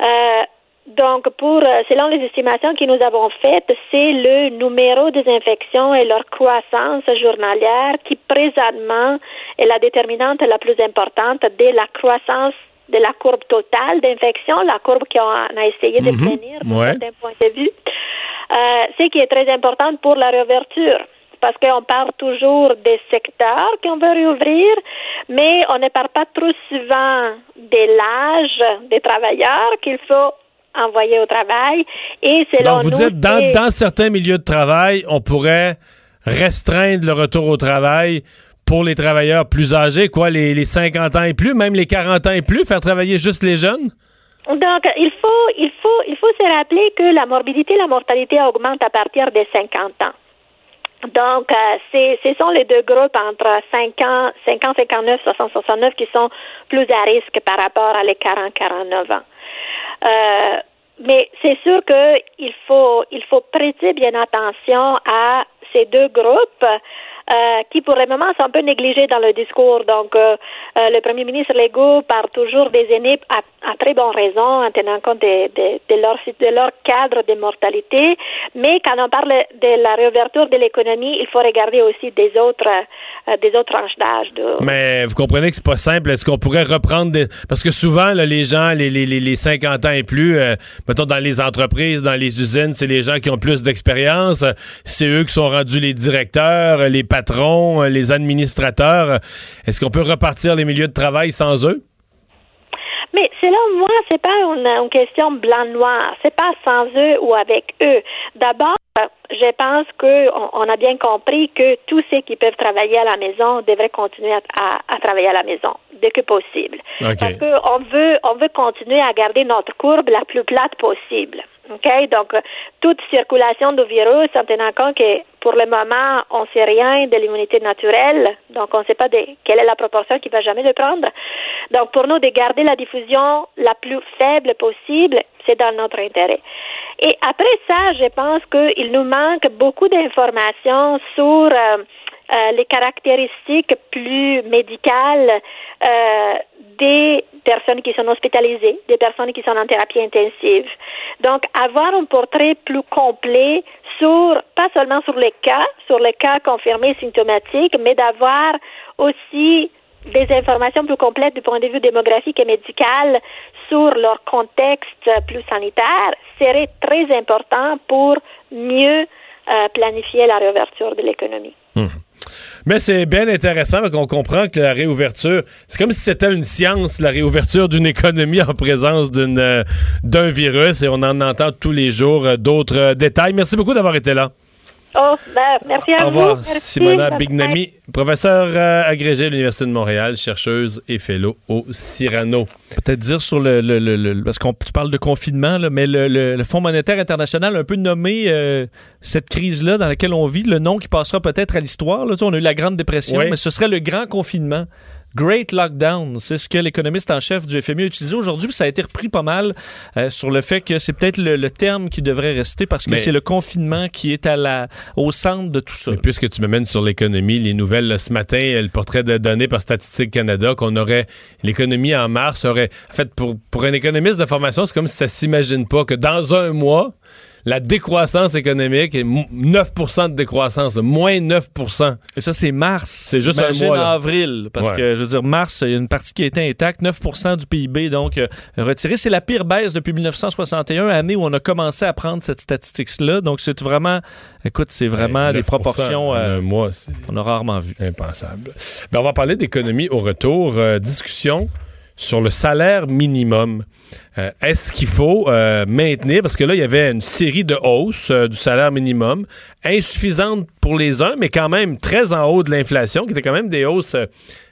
Euh, donc, pour, selon les estimations que nous avons faites, c'est le numéro des infections et leur croissance journalière qui, présentement, est la déterminante la plus importante de la croissance de la courbe totale d'infection, la courbe qu'on a essayé de définir mhm. d'un point de vue. Euh, ce qui est très important pour la réouverture parce qu'on parle toujours des secteurs qu'on veut réouvrir, mais on ne parle pas trop souvent de l'âge des travailleurs qu'il faut envoyer au travail. Et selon Donc, vous dites, dans, dans certains milieux de travail, on pourrait restreindre le retour au travail pour les travailleurs plus âgés, quoi, les, les 50 ans et plus, même les 40 ans et plus, faire travailler juste les jeunes? Donc, il faut, il faut, il faut se rappeler que la morbidité et la mortalité augmentent à partir des 50 ans. Donc, euh, ce sont les deux groupes entre 50, 50, 59, 60, 69 qui sont plus à risque par rapport à les 40, 49 ans. Euh, mais c'est sûr qu'il faut, il faut prêter bien attention à ces deux groupes euh, qui pour le moment sont un peu négligés dans le discours. Donc, euh, euh, le premier ministre Legault parle toujours des aînés à, très bonne raison, en tenant compte de, leur, cadre de mortalité. Mais quand on parle de la réouverture de l'économie, il faut regarder aussi des autres, des autres tranches d'âge. Mais vous comprenez que c'est pas simple. Est-ce qu'on pourrait reprendre des... Parce que souvent, les gens, les, les, les 50 ans et plus, mettons dans les entreprises, dans les usines, c'est les gens qui ont plus d'expérience. C'est eux qui sont rendus les directeurs, les patrons, euh, les administrateurs. Est-ce qu'on peut repartir les milieux de travail sans eux? Mais selon moi, c'est pas une, question blanc-noir. C'est pas sans eux ou avec eux. D'abord, je pense qu'on on a bien compris que tous ceux qui peuvent travailler à la maison devraient continuer à, travailler à la maison dès que possible. Parce qu'on veut, on veut continuer à garder notre courbe la plus plate possible. OK? Donc, toute circulation du virus, en tenant compte que pour le moment, on ne sait rien de l'immunité naturelle, donc on ne sait pas de quelle est la proportion qui va jamais le prendre. Donc, pour nous, de garder la diffusion la plus faible possible, c'est dans notre intérêt. Et après ça, je pense qu'il nous manque beaucoup d'informations sur euh, euh, les caractéristiques plus médicales euh, des personnes qui sont hospitalisées, des personnes qui sont en thérapie intensive. Donc, avoir un portrait plus complet sur, pas seulement sur les cas, sur les cas confirmés symptomatiques, mais d'avoir aussi des informations plus complètes du point de vue démographique et médical sur leur contexte plus sanitaire serait très important pour mieux euh, planifier la réouverture de l'économie. Hum. Mais c'est bien intéressant qu'on comprend que la réouverture, c'est comme si c'était une science, la réouverture d'une économie en présence euh, d'un virus et on en entend tous les jours euh, d'autres détails. Merci beaucoup d'avoir été là. Oh, ben, merci à Au revoir, vous. Merci. Simona. Bignami, professeure euh, agrégée à l'Université de Montréal, chercheuse et fellow au Cyrano. Peut-être dire sur le. le- le- le- parce qu'on tu parles de confinement, là, mais le, le- le Fonds monétaire international a un peu nommé euh, cette crise-là dans laquelle on vit, le nom qui passera peut-être à l'histoire. on a eu la Grande Dépression, Oui. mais ce serait le grand confinement. Great Lockdown, c'est ce que l'économiste en chef du FMI a utilisé aujourd'hui, puis ça a été repris pas mal euh, sur le fait que c'est peut-être le, le terme qui devrait rester parce que c'est le confinement qui est à la, au centre de tout ça. Mais puisque tu me mènes sur l'économie, les nouvelles là, ce matin, euh, le portrait de donné par Statistique Canada qu'on aurait l'économie en mars aurait en fait pour pour un économiste de formation, c'est comme si ça s'imagine pas que dans un mois la décroissance économique est mo- 9% de décroissance, là, moins 9 Et ça, c'est mars. C'est juste un mois, là. avril. Parce Ouais. que, je veux dire, mars, il y a une partie qui a été intacte. 9% du PIB, donc, euh, retiré. C'est la pire baisse depuis 1961, année où on a commencé à prendre cette statistique-là. Donc, c'est vraiment, écoute, c'est vraiment Ouais, des 9% proportions euh, un mois, c'est qu'on a rarement vues. impensable. Ben, on va parler d'économie au retour. Euh, discussion sur le salaire minimum. Euh, Est-ce qu'il faut euh, maintenir, parce que là, il y avait une série de hausses euh, du salaire minimum, insuffisantes pour les uns, mais quand même très en haut de l'inflation, qui étaient quand même des hausses euh,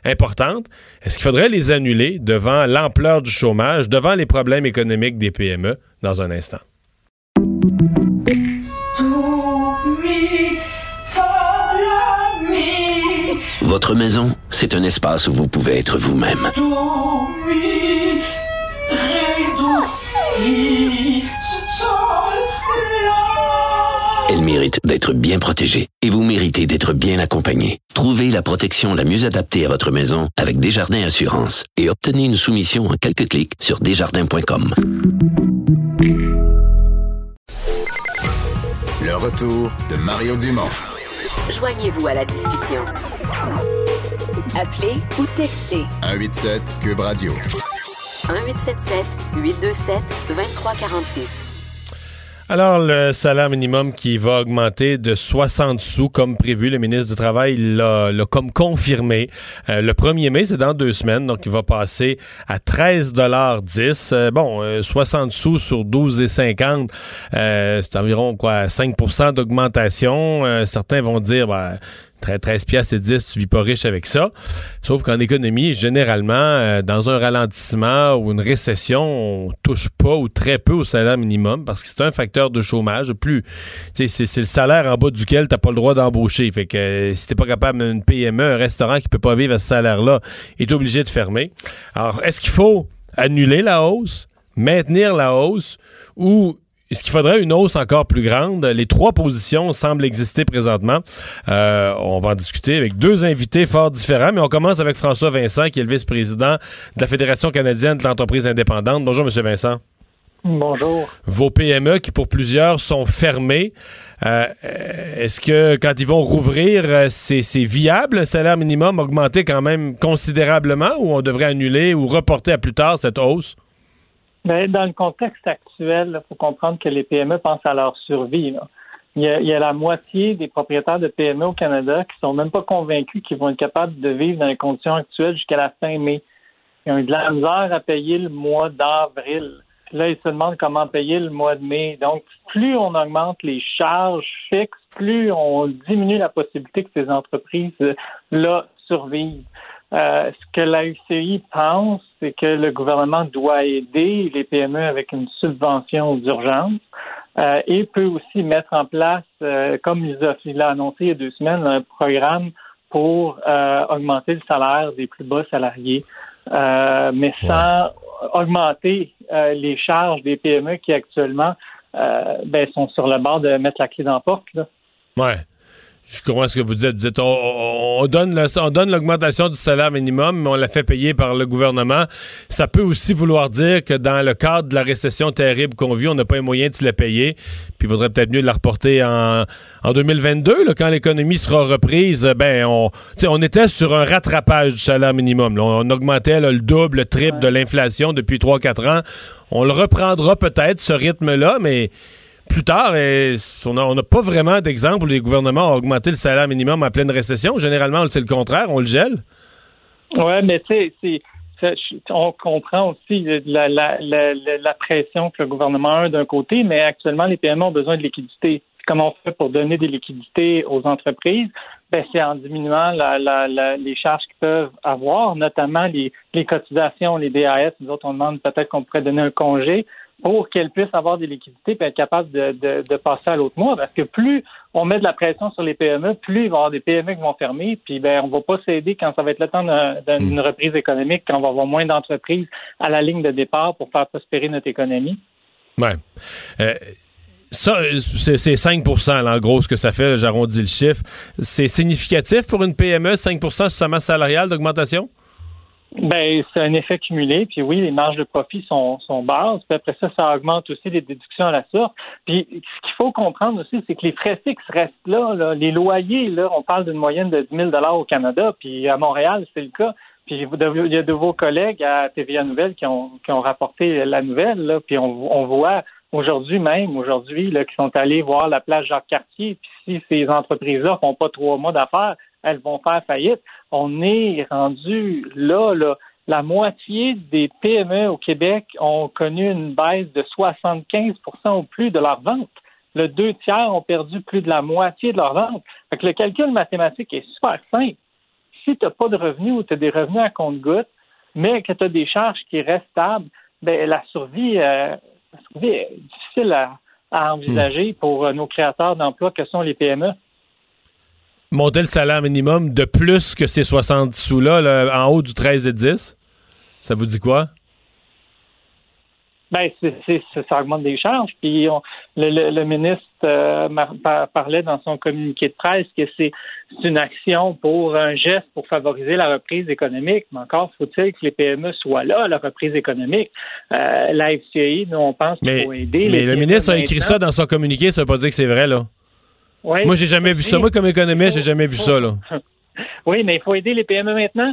importantes. Est-ce qu'il faudrait les annuler devant l'ampleur du chômage, devant les problèmes économiques des PME, dans un instant? Votre maison, c'est un espace où vous pouvez être vous-même. Elle mérite d'être bien protégée et vous méritez d'être bien accompagné. Trouvez la protection la mieux adaptée à votre maison avec Desjardins Assurance et obtenez une soumission en quelques clics sur desjardins.com. Le retour de Mario Dumont. Joignez-vous à la discussion. Appelez ou textez 187 Cube Radio. 1877 827 2346. Alors, le salaire minimum qui va augmenter de 60 sous comme prévu, le ministre du Travail l'a comme confirmé. Euh, le 1er mai, c'est dans deux semaines, donc il va passer à 13,10 euh, Bon, euh, 60 sous sur 12,50 euh, c'est environ quoi 5% d'augmentation. Euh, certains vont dire, ben, 13 piastres et 10, tu vis pas riche avec ça. Sauf qu'en économie, généralement, euh, dans un ralentissement ou une récession, on touche pas ou très peu au salaire minimum parce que c'est un facteur de chômage. Plus, c'est c'est le salaire en bas duquel t'as pas le droit d'embaucher. Fait que euh, si t'es pas capable d'une PME, un restaurant qui peut pas vivre à ce salaire-là, est obligé de fermer. Alors, est-ce qu'il faut annuler la hausse, maintenir la hausse ou est-ce qu'il faudrait une hausse encore plus grande? Les trois positions semblent exister présentement. Euh, on va en discuter avec deux invités fort différents, mais on commence avec François Vincent, qui est le vice-président de la Fédération canadienne de l'entreprise indépendante. Bonjour, M. Vincent. Bonjour. Vos PME, qui pour plusieurs sont fermées, euh, est-ce que quand ils vont rouvrir, euh, c'est c'est viable, le salaire minimum augmenter quand même considérablement, ou on devrait annuler ou reporter à plus tard cette hausse? Ben, dans le contexte actuel, il faut comprendre que les PME pensent à leur survie. là. Il, y a, il y a la moitié des propriétaires de PME au Canada qui sont même pas convaincus qu'ils vont être capables de vivre dans les conditions actuelles jusqu'à la fin mai. Ils ont eu de la misère à payer le mois d'avril. Là, ils se demandent comment payer le mois de mai. Donc, plus on augmente les charges fixes, plus on diminue la possibilité que ces entreprises-là survivent. Euh, ce que la UCI pense, c'est que le gouvernement doit aider les PME avec une subvention d'urgence euh, et peut aussi mettre en place, euh, comme il a- annoncé il y a deux semaines, un programme pour augmenter le salaire des plus bas salariés, mais sans augmenter les charges des PME qui actuellement ben, sont sur le bord de mettre la clé dans la porte. Là. Ouais. Je comprends ce que vous dites. Vous dites on, donne on donne l'augmentation du salaire minimum, mais on la fait payer par le gouvernement. Ça peut aussi vouloir dire que dans le cadre de la récession terrible qu'on vit, on n'a pas les moyens de se la payer. Puis il vaudrait peut-être mieux de la reporter en, en 2022, là, quand l'économie sera reprise. Ben, on, on était sur un rattrapage du salaire minimum. On augmentait le double, le triple de l'inflation depuis 3-4 ans. On le reprendra peut-être, ce rythme-là, mais plus tard, on n'a pas vraiment d'exemple où les gouvernements ont augmenté le salaire minimum en pleine récession. Généralement, c'est le contraire, on le gèle. Oui, mais tu sais, on comprend aussi la, pression que le gouvernement a d'un côté, mais actuellement, les PME ont besoin de liquidités. Comment on fait pour donner des liquidités aux entreprises? Ben, c'est en diminuant les charges qu'ils peuvent avoir, notamment les, les cotisations, les DAS. Nous autres, on demande peut-être qu'on pourrait donner un congé pour qu'elles puissent avoir des liquidités et être capables de, passer à l'autre mois. Parce que plus on met de la pression sur les PME, plus il va y avoir des PME qui vont fermer, puis ben on va pas s'aider quand ça va être le temps d'une hmm. reprise économique, quand on va avoir moins d'entreprises à la ligne de départ pour faire prospérer notre économie. Oui. Euh, ça, c'est 5% en gros, ce que ça fait, j'arrondis le chiffre. C'est significatif pour une PME, 5 sur sa masse salariale d'augmentation? Ben, c'est un effet cumulé. Puis oui, les marges de profit sont, sont basses. Puis après ça, ça augmente aussi les déductions à la source. Puis ce qu'il faut comprendre aussi, c'est que les frais fixes restent là, Les loyers, là, on parle d'une moyenne de 10 000 au Canada. Puis à Montréal, c'est le cas. Puis il y a de vos collègues à TVA Nouvelle qui ont, qui ont rapporté la nouvelle. Là, puis on, on voit aujourd'hui même, aujourd'hui, là, qui sont allés voir la plage Jacques-Cartier. Puis si ces entreprises-là font pas trois mois d'affaires, elles vont faire faillite. On est rendu là, là. La moitié des PME au Québec ont connu une baisse de 75% ou plus de leurs ventes. Le deux tiers ont perdu plus de la moitié de leurs ventes. Fait le calcul mathématique est super simple. Si tu n'as pas de revenus ou tu as des revenus à compte-goutte, mais que tu as des charges qui restent stables, ben, la survie, euh, est difficile à, envisager hmm. pour nos créateurs d'emplois que sont les PME monter le salaire minimum de plus que ces 60 sous-là, en haut du 13 et 10? Ça vous dit quoi? Ben, ça augmente des charges. Puis le, ministre euh, parlait dans son communiqué de presse que c'est une action pour un geste pour favoriser la reprise économique. Mais encore faut-il que les PME soient là à la reprise économique. Euh, la FCI, nous, on pense qu'il faut aider. Mais le ministre a écrit ça dans son communiqué, ça veut pas dire que c'est vrai, là. Moi, j'ai jamais vu ça. Moi, comme économiste, j'ai jamais vu ça, là. Oui, mais il faut aider les PME maintenant.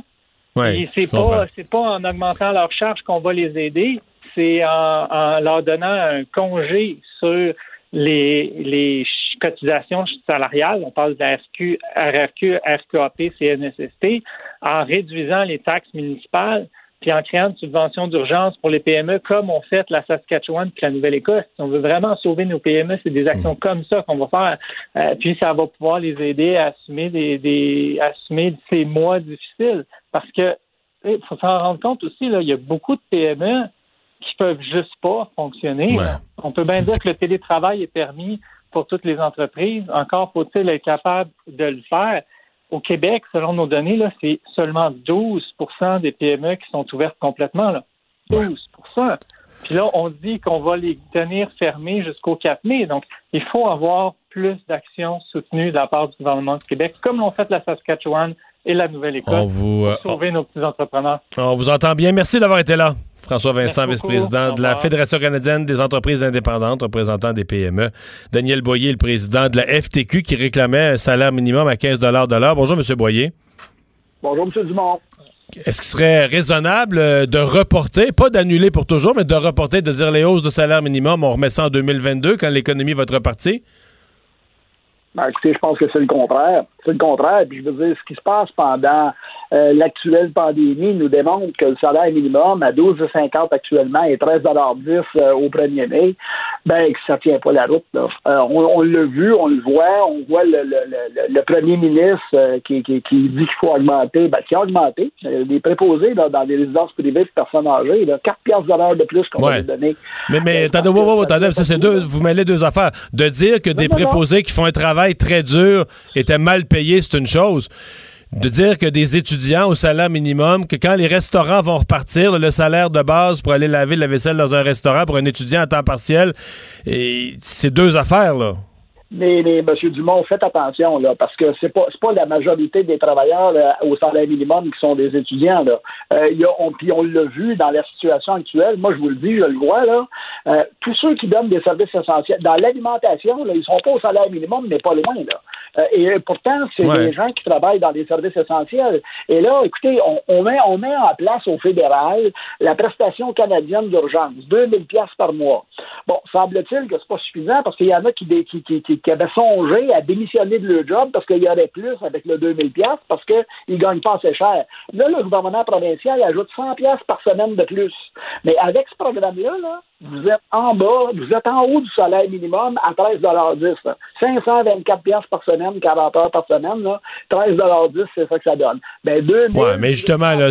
Oui. C'est pas, c'est pas en augmentant leurs charges qu'on va les aider. C'est en, leur donnant un congé sur les, les cotisations salariales. On parle de la RQ, RRQ, RQAP, CNSST, en réduisant les taxes municipales puis en créant une subvention d'urgence pour les PME, comme on fait la Saskatchewan puis la Nouvelle-Écosse. Si on veut vraiment sauver nos PME, c'est des actions comme ça qu'on va faire. Euh, puis ça va pouvoir les aider à assumer des, des assumer ces mois difficiles. Parce que il faut s'en rendre compte aussi, là, il y a beaucoup de PME qui peuvent juste pas fonctionner. On peut bien dire que le télétravail est permis pour toutes les entreprises. Encore faut-il être capable de le faire. Au Québec, selon nos données, là, c'est seulement 12% des PME qui sont ouvertes complètement. Là. 12% Puis là, on dit qu'on va les tenir fermés jusqu'au 4 mai. Donc, il faut avoir plus d'actions soutenues de la part du gouvernement du Québec, comme l'ont fait la Saskatchewan et la Nouvelle-École, pour euh, sauver nos petits entrepreneurs. On vous entend bien. Merci d'avoir été là. François Vincent, vice-président de la Fédération canadienne des entreprises indépendantes, représentant des PME. Daniel Boyer, le président de la FTQ, qui réclamait un salaire minimum à 15 de l'heure. Bonjour, M. Boyer. Bonjour, M. Dumont. Est-ce qu'il serait raisonnable euh, de reporter, pas d'annuler pour toujours, mais de reporter, de dire les hausses de salaire minimum, on remet ça en 2022 quand l'économie va être repartie? Ben, écoutez, je pense que c'est le contraire. C'est le contraire. Puis je veux dire, ce qui se passe pendant euh, l'actuelle pandémie nous démontre que le salaire minimum à 12,50 actuellement et 13,10 euh, au 1er mai, ben que ça tient pas la route. Là. Euh, on, l'a vu, on le voit, on voit le, le, le, premier ministre qui, qui, qui, dit qu'il faut augmenter, ben qui a augmenté. les préposés là, dans les résidences privées de personnes âgées, là, 4 piastres de de plus qu'on va donner. Mais, mais attendez, attendez, ça, c'est deux, vous mêlez deux affaires. De dire que des préposés qui font un travail très dur étaient mal payés, c'est une chose de dire que des étudiants au salaire minimum, que quand les restaurants vont repartir, le salaire de base pour aller laver la vaisselle dans un restaurant pour un étudiant à temps partiel, c'est deux affaires, là. mais, M. Dumont, faites attention, là, parce que c'est pas, pas la majorité des travailleurs au salaire minimum qui sont des étudiants. Là. Euh, on, puis on l'a vu dans la situation actuelle. Moi, je vous le dis, je le vois, là. Euh, tous ceux qui donnent des services essentiels, dans l'alimentation, ils sont pas au salaire minimum, mais pas loin, là. Euh, et pourtant, c'est des gens qui travaillent dans des services essentiels. Et là, écoutez, on, on, met, on met en place au fédéral la prestation canadienne d'urgence, 2000 pièces par mois. Bon, semble-t-il que c'est pas suffisant parce qu'il y en a qui, qui, qui, qui, avaient songé à démissionner de leur job parce qu'il y aurait plus avec le 2000 pièces parce qu'ils ne gagnent pas assez cher. Là, le gouvernement provincial ajoute 100 pièces par semaine de plus. Mais avec ce programme-là, là, vous êtes en bas, vous êtes en haut du salaire minimum à 13,10 524 pièces par semaine, 40 heures par semaine, là, 13,10 c'est ça que ça donne. Ben, 2000, ouais, mais justement, là,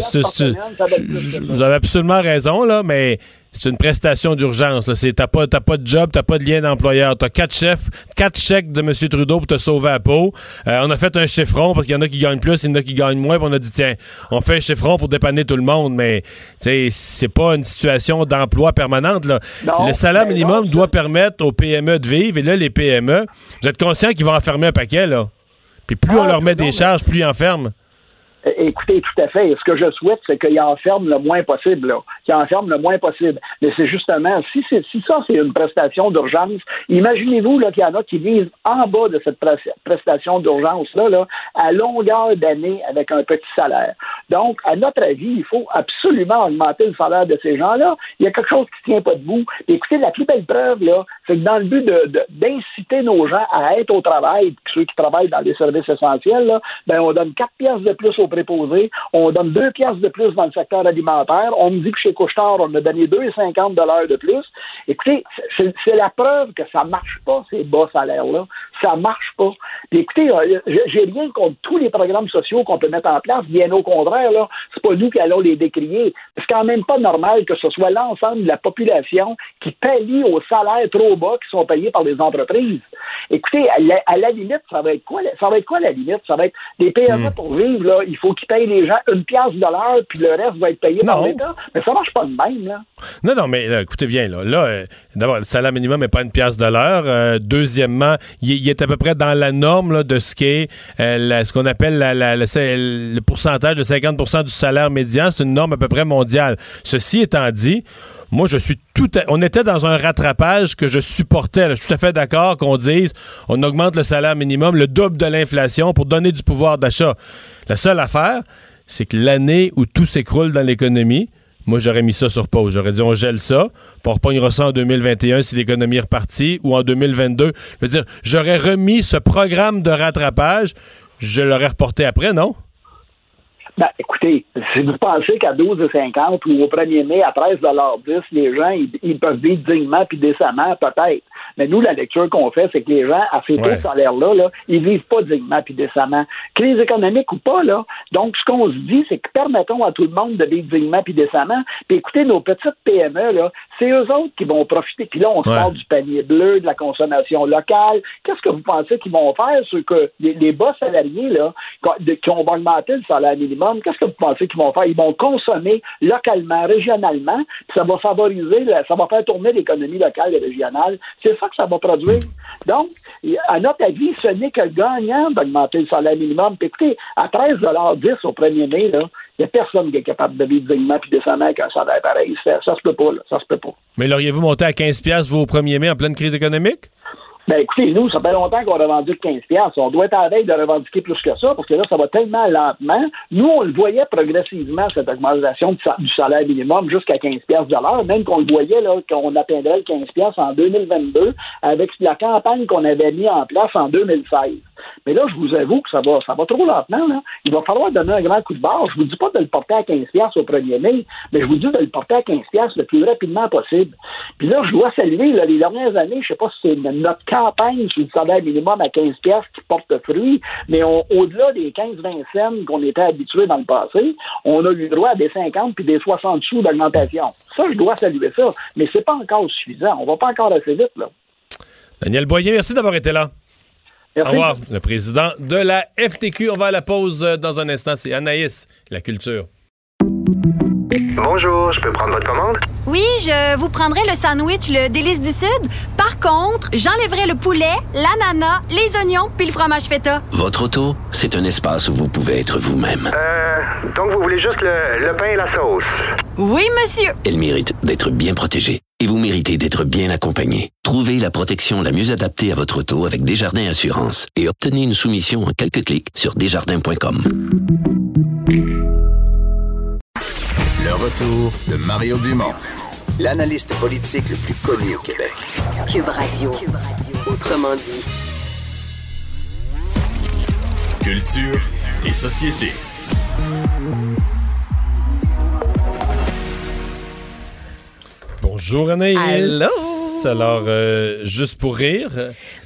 vous avez absolument raison, là, mais c'est une prestation d'urgence. T'as pas, pas de job, t'as pas de lien d'employeur. T'as quatre chefs, quatre chèques de M. Trudeau pour te sauver à peau. Euh, on a fait un chiffron parce qu'il y en a qui gagnent plus, il y en a qui gagnent moins. on a dit tiens, on fait un chiffron pour dépanner tout le monde, mais c'est pas une situation d'emploi permanente. Là. le salaire minimum doit permettre aux PME de vivre. Et là, les PME, vous êtes conscient qu'ils vont enfermer un paquet, là. Puis plus on ah, leur met des charges, plus ils enferment. Écoutez, tout à fait. Ce que je souhaite, c'est qu'il enferme le moins possible, qu'il enferme le moins possible. Mais c'est justement, si, si ça, c'est une prestation d'urgence, imaginez-vous qu'il y en a qui vivent en bas de cette prestation d'urgence-là, là, à longueur d'année avec un petit salaire. Donc, à notre avis, il faut absolument augmenter le salaire de ces gens-là. Il y a quelque chose qui tient pas debout. écoutez, la plus belle preuve, là, c'est que dans le but d'inciter nos gens à être au travail, ceux qui travaillent dans les services essentiels, là, ben, on donne quatre pièces de plus aux préposés, on donne deux pièces de plus dans le secteur alimentaire, on me dit que chez Couchetard, on a donné 2,50 dollars de plus. Écoutez, c'est la preuve que ça marche pas, ces bas salaires-là. Ça marche pas. Puis écoutez, euh, j'ai rien contre tous les programmes sociaux qu'on peut mettre en place, bien au contraire, là, c'est pas nous qui allons les décrier. C'est quand même pas normal que ce soit l'ensemble de la population qui paye aux salaires trop bas qui sont payés par les entreprises. Écoutez, à la, limite, ça va être quoi? Ça va être quoi la limite? Ça va être des PME hmm. pour vivre, là, il faut qu'ils payent les gens une pièce de l'heure, puis le reste va être payé par l'État. Mais ça marche pas de même, là. Non, non, mais écoutez bien, là, là euh, d'abord, le salaire minimum n'est pas une pièce de l'heure. Euh, deuxièmement, il, est à peu près dans la norme de ce qu'est euh, ce qu'on appelle le pourcentage de 50% du salaire médian. C'est une norme à peu près mondiale. Ceci étant dit, moi, je suis tout On était dans un rattrapage que je supportais. Je suis tout à fait d'accord qu'on dise on augmente le salaire minimum, le double de l'inflation pour donner du pouvoir d'achat. La seule affaire, c'est que l'année où tout s'écroule dans l'économie, moi, j'aurais mis ça sur pause. J'aurais dit, on gèle ça, puis on repognera ça en 2021 si l'économie est repartie, ou en 2022. Je veux dire, j'aurais remis ce programme de rattrapage, je l'aurais reporté après, non? Ben, écoutez, si vous pensez qu'à 12,50 ou au 1er mai à 13,10 les gens, ils, peuvent vivre dignement puis décemment, peut-être. Mais nous, la lecture qu'on fait, c'est que les gens, à ces taux salaires-là, là, ils vivent pas dignement puis décemment. Crise économique ou pas, là. Donc, ce qu'on se dit, c'est que permettons à tout le monde de vivre dignement puis décemment. Puis écoutez, nos petites PME, là, c'est eux autres qui vont profiter. Puis là, on se parle du panier bleu, de la consommation locale. Qu'est-ce que vous pensez qu'ils vont faire? Ce que les, bas salariés, là, qui ont augmenté le salaire minimum, qu'est-ce que vous pensez qu'ils vont faire? Ils vont consommer localement, régionalement, puis ça va favoriser, ça va faire tourner l'économie locale et régionale. C'est ça que ça va produire. Donc, à notre avis, ce n'est que gagnant d'augmenter le salaire minimum. Puis écoutez, à 13,10 au 1er mai, là, n'y a personne qui est capable de vivre dignement puis descendre avec un salaire pareil. Ça, ça se peut pas, là. Ça se peut pas. Mais l'auriez-vous monté à 15 vous au 1er mai en pleine crise économique? Ben écoutez, nous, ça fait longtemps qu'on revendique 15 On doit être à veille de revendiquer plus que ça, parce que là, ça va tellement lentement. Nous, on le voyait progressivement, cette augmentation du salaire minimum jusqu'à 15 de même qu'on le voyait, là, qu'on atteindrait le 15 en 2022 avec la campagne qu'on avait mis en place en 2016. Mais là, je vous avoue que ça va, ça va trop lentement. Là. Il va falloir donner un grand coup de barre. Je vous dis pas de le porter à 15 au 1er mai, mais je vous dis de le porter à 15 le plus rapidement possible. Puis là, je dois saluer là, les dernières années, je sais pas si c'est notre campagne sur le salaire minimum à 15 qui porte fruit, mais au-delà des 15-20 cents qu'on était habitués dans le passé, on a eu droit à des 50 puis des 60 sous d'augmentation. Ça, je dois saluer ça, mais c'est pas encore suffisant. On va pas encore assez vite, là. Daniel Boyer, merci d'avoir été là. Au revoir, le président de la FTQ. On va à la pause euh, dans un instant. C'est Anaïs, la culture. Bonjour, je peux prendre votre commande? Oui, je vous prendrai le sandwich, le délice du Sud. Par contre, j'enlèverai le poulet, l'ananas, les oignons puis le fromage feta. Votre auto, c'est un espace où vous pouvez être vous-même. Euh, donc vous voulez juste le, le pain et la sauce? Oui, monsieur. Elle mérite d'être bien protégée. Et vous méritez d'être bien accompagné. Trouvez la protection la mieux adaptée à votre auto avec Desjardins Assurance et obtenez une soumission en quelques clics sur desjardins.com. Le retour de Mario Dumont, l'analyste politique le plus connu au Québec. Cube Radio. Autrement dit. Culture et société. Bonjour Anaïs. Allô? Alors, euh, juste pour rire.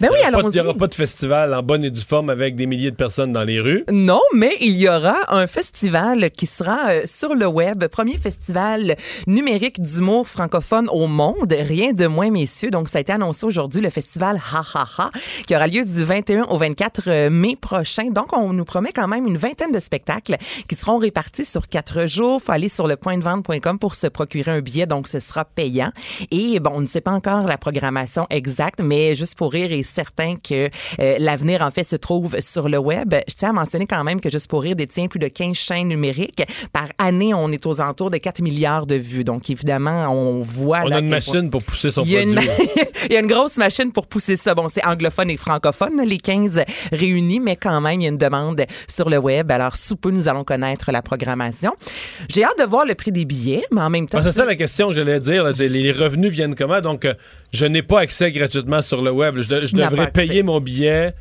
Ben oui, il n'y aura, pas de festival en bonne et due forme avec des milliers de personnes dans les rues. Non, mais il y aura un festival qui sera euh, sur le web, premier festival numérique d'humour francophone au monde, rien de moins messieurs. Donc ça a été annoncé aujourd'hui le festival Ha Ha Ha qui aura lieu du 21 au 24 mai prochain. Donc on nous promet quand même une vingtaine de spectacles qui seront répartis sur quatre jours. Faut aller sur le pointdevente.com pour se procurer un billet, donc ce sera payant. Et bon, on ne sait pas encore la programmation exacte, mais juste pour rire est certain que euh, l'avenir en fait se trouve sur le web. Je tiens à mentionner quand même que Juste pour rire détient plus de 15 chaînes numériques. Par année, on est aux alentours de 4 milliards de vues. Donc évidemment, on voit... On a une machine pour pousser son il y, produit. il y a une grosse machine pour pousser ça. Bon, c'est anglophone et francophone, les 15 réunis, mais quand même, il y a une demande sur le web. Alors, sous peu, nous allons connaître la programmation. J'ai hâte de voir le prix des billets, mais en même temps... Ah, c'est ça la question que j'allais dire. les revenus viennent comment? Donc, euh, je n'ai pas accès gratuitement sur le web. Je, devrais payer mon billet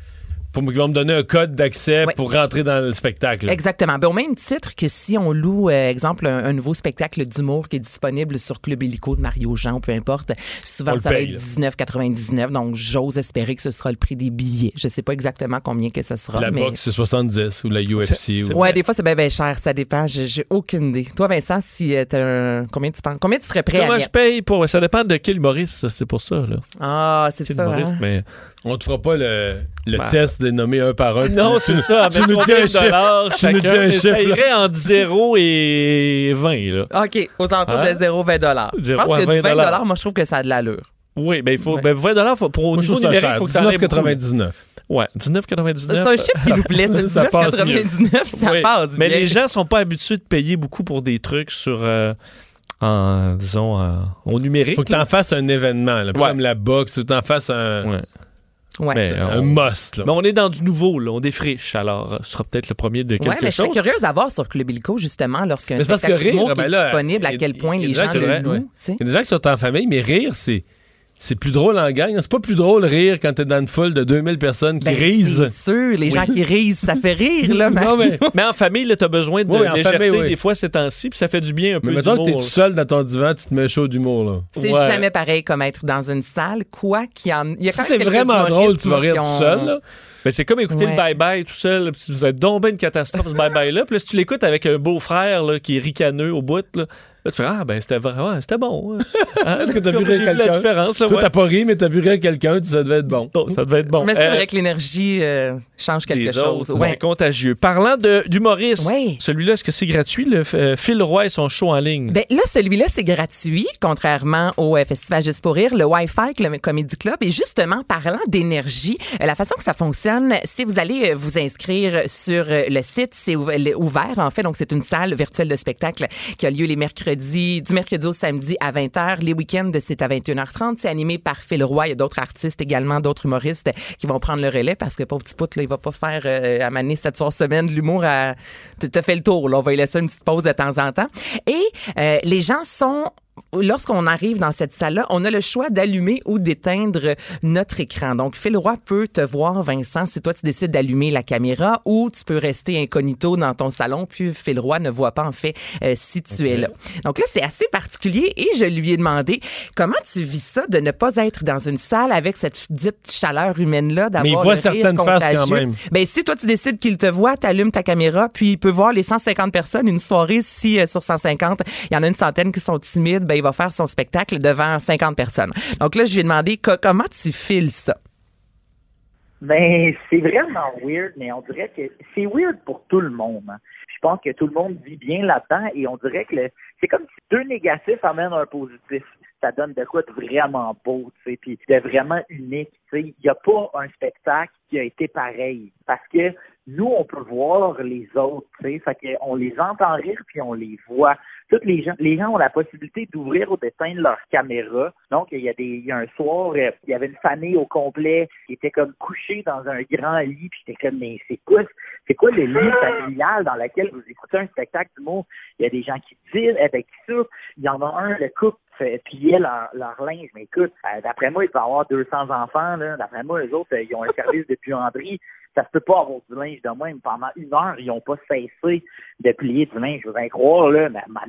pour qu'ils vont me donner un code d'accès pour rentrer dans le spectacle. Exactement. Ben, au même titre que si on loue, euh, exemple, un, un nouveau spectacle d'humour qui est disponible sur Club Illico de Mario Jean, peu importe, souvent ça va être là. 19,99. Donc, j'ose espérer que ce sera le prix des billets. Je sais pas exactement combien que ce sera. La mais... boxe, c'est 70 ou la UFC. ou- Ouais, des fois, c'est bien, bien cher. Ça dépend. J'ai aucune idée. Toi, Vincent, si euh, t'as un... Combien tu penses? Combien tu serais prêt à Comment je paye pour. Ça dépend de quel humoriste, c'est pour ça. Là. Ah, c'est ça. humoriste, hein? mais. On te fera pas le, le Ben. test de nommer un par un. Non, c'est ça. Tu nous dis un chiffre. Tu nous dis chacun, un mais chiffre. Ça irait entre 0 et 20. Là. OK, aux alentours Hein? de 0,20 dollars. Je Zéro pense que 20 20 moi, je trouve que ça a de l'allure. Oui, ben il faut. Ben 20 dollars, faut, pour au niveau numérique, il faut que ça aille beaucoup. 19,99. Ouais, 19,99. C'est un chiffre qui nous plaît. c'est Ça passe 19,99, ça Oui, passe Mais bien. les gens sont pas habitués de payer beaucoup pour des trucs sur. euh, en, disons, en- au numérique. Faut que tu en fasses un événement, là, pas Ouais. comme la boxe, tu en fasses un, Ouais. Ouais. Mais, un on- must. là. Mais on est dans du nouveau, là. On défriche. Alors, euh, ce sera peut-être le premier de quelque Ouais, mais je serais curieuse à voir sur Club Illico, justement, lorsqu'un parce que spectacle rire, d'humour qui ben est là, disponible, à quel point les gens, le louent. Il y a des gens qui sont en famille, mais rire, c'est. C'est plus drôle en gang. C'est pas plus drôle rire quand t'es dans une foule de 2000 personnes qui Ben, risent. C'est sûr, les Oui. gens qui risent, ça fait rire, là. Non, mais, Mais en famille, là, t'as besoin de Oui, légèreté famille, oui. des fois ces temps-ci, puis ça fait du bien un peu mais mettons que t'es tout seul dans ton divan, tu te mets show d'humour. là. C'est Ouais. jamais pareil comme être dans une salle, quoi qu'il y en il y a Si quand c'est vraiment drôle, tu vas rire tout seul. là. Ben, c'est comme écouter Ouais. le bye-bye tout seul. puis Vous êtes ben une catastrophe, ce bye-bye-là. Puis là, si tu l'écoutes avec un beau-frère là, qui est ricaneux au bout, là, là, tu fais Ah, ben, c'était vrai, ouais, c'était bon. hein. Hein, Est-ce que t'as vu rire la quelqu'un? différence. là, Toi, ouais. t'as pas ri, mais t'as vu rire quelqu'un, ça devait être bon. Bon, ça devait être bon. Mais c'est Euh, vrai que l'énergie euh, change quelque chose. Ouais. C'est contagieux. Parlant de- d'humoriste, Ouais. celui-là, est-ce que c'est gratuit? Le euh, Phil Roy et son show en ligne? Ben là, celui-là, c'est gratuit, contrairement au euh, Festival Juste pour rire, le Wi-Fi, le Comedy Club. Et justement, parlant d'énergie, euh, la façon que ça fonctionne, si vous allez euh, vous inscrire sur euh, le site, c'est ouvert, en fait. Donc, c'est une salle virtuelle de spectacle qui a lieu les mercredis, du mercredi au samedi à 20h. Les week-ends, c'est à 21h30. C'est animé par Phil Roy. Il y a d'autres artistes également, d'autres humoristes qui vont prendre le relais parce que pauvre petit pout, là, il va pas faire euh, à cette soir semaine l'humour à te fait le tour là on va lui laisser une petite pause de temps en temps et euh, les gens sont Lorsqu'on arrive dans cette salle-là, on a le choix d'allumer ou d'éteindre notre écran. Donc, Phil Roy peut te voir, Vincent, si toi tu décides d'allumer la caméra ou tu peux rester incognito dans ton salon, puis Phil Roy ne voit pas en fait euh, si tu es là. Donc là, c'est assez particulier et je lui ai demandé comment tu vis ça de ne pas être dans une salle avec cette dite chaleur humaine-là, Mais il d'avoir voit le rire certaines faces quand même. Ben, si toi, tu décides qu'il te voit, tu allumes ta caméra, puis il peut voir les 150 personnes. Une soirée, si euh, sur 150, il y en a une centaine qui sont timides, ben, il va faire son spectacle devant 50 personnes. Donc là, je lui ai demandé co- comment tu files ça? Ben, c'est vraiment weird, mais on dirait que c'est weird pour tout le monde. hein. Je pense que tout le monde vit bien là-dedans et on dirait que c'est comme si deux négatifs amènent un positif. Ça donne de quoi de vraiment beau, tu sais, puis de vraiment unique. Tu sais, il n'y a pas un spectacle qui a été pareil. Parce que nous, on peut voir les autres, tu sais, fait qu'on les entend rire puis on les voit. Toutes les gens, les gens ont la possibilité d'ouvrir ou d'éteindre leur caméra. Donc, il y a des, il y a un soir, euh, il y avait une famille au complet qui était comme couchée dans un grand lit puis j'étais comme, mais c'est quoi, c'est quoi le lit familial dans lequel vous écoutez un spectacle d'humour? Il y a des gens qui disent, qui souffrent. Il y en a un, le couple pliait leur, leur linge. Mais écoute, euh, d'après moi, il peut avoir 200 enfants. D'après moi, les autres, euh, ils ont un service de buanderie. Ça se peut pas avoir du linge de même. Pendant une heure, ils n'ont pas cessé de plier du linge. Je veux bien croire, là, mais à un moment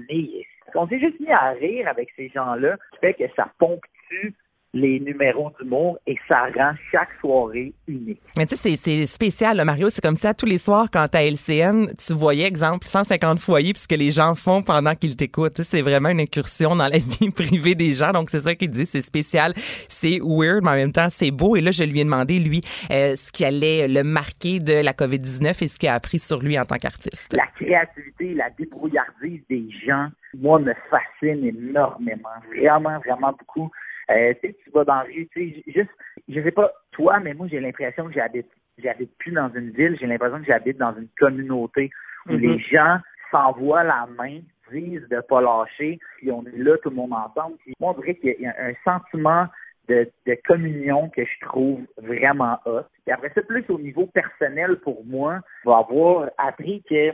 on s'est juste mis à rire avec ces gens-là, qui fait que ça ponctue les numéros d'humour et ça rend chaque soirée unique. Mais tu sais, c'est- spécial, là, Mario. C'est comme ça, tous les soirs, quand t'as LCN, tu voyais, exemple, 150 foyers, puis ce que les gens font pendant qu'ils t'écoutent. Tu sais, C'est vraiment une incursion dans la vie privée des gens. Donc, c'est ça qu'il dit. C'est spécial, c'est weird, mais en même temps, c'est beau. Et là, je lui ai demandé, lui, euh, ce qui allait le marquer de la COVID-19 et ce qu'il a appris sur lui en tant qu'artiste. La créativité, la débrouillardise des gens, moi, me fascine énormément. Vraiment, vraiment beaucoup. Euh, tu sais, tu vas dans la rue, tu sais, juste, je sais pas toi, mais moi, j'ai l'impression que j'habite, j'habite plus dans une ville, j'ai l'impression que j'habite dans une communauté où Mhm. les gens s'envoient la main, disent de pas lâcher, puis on est là tout le monde ensemble. Puis moi, on dirait qu'il y a un sentiment de, de communion que je trouve vraiment hot. Et après ça, plus au niveau personnel pour moi, je vais avoir appris que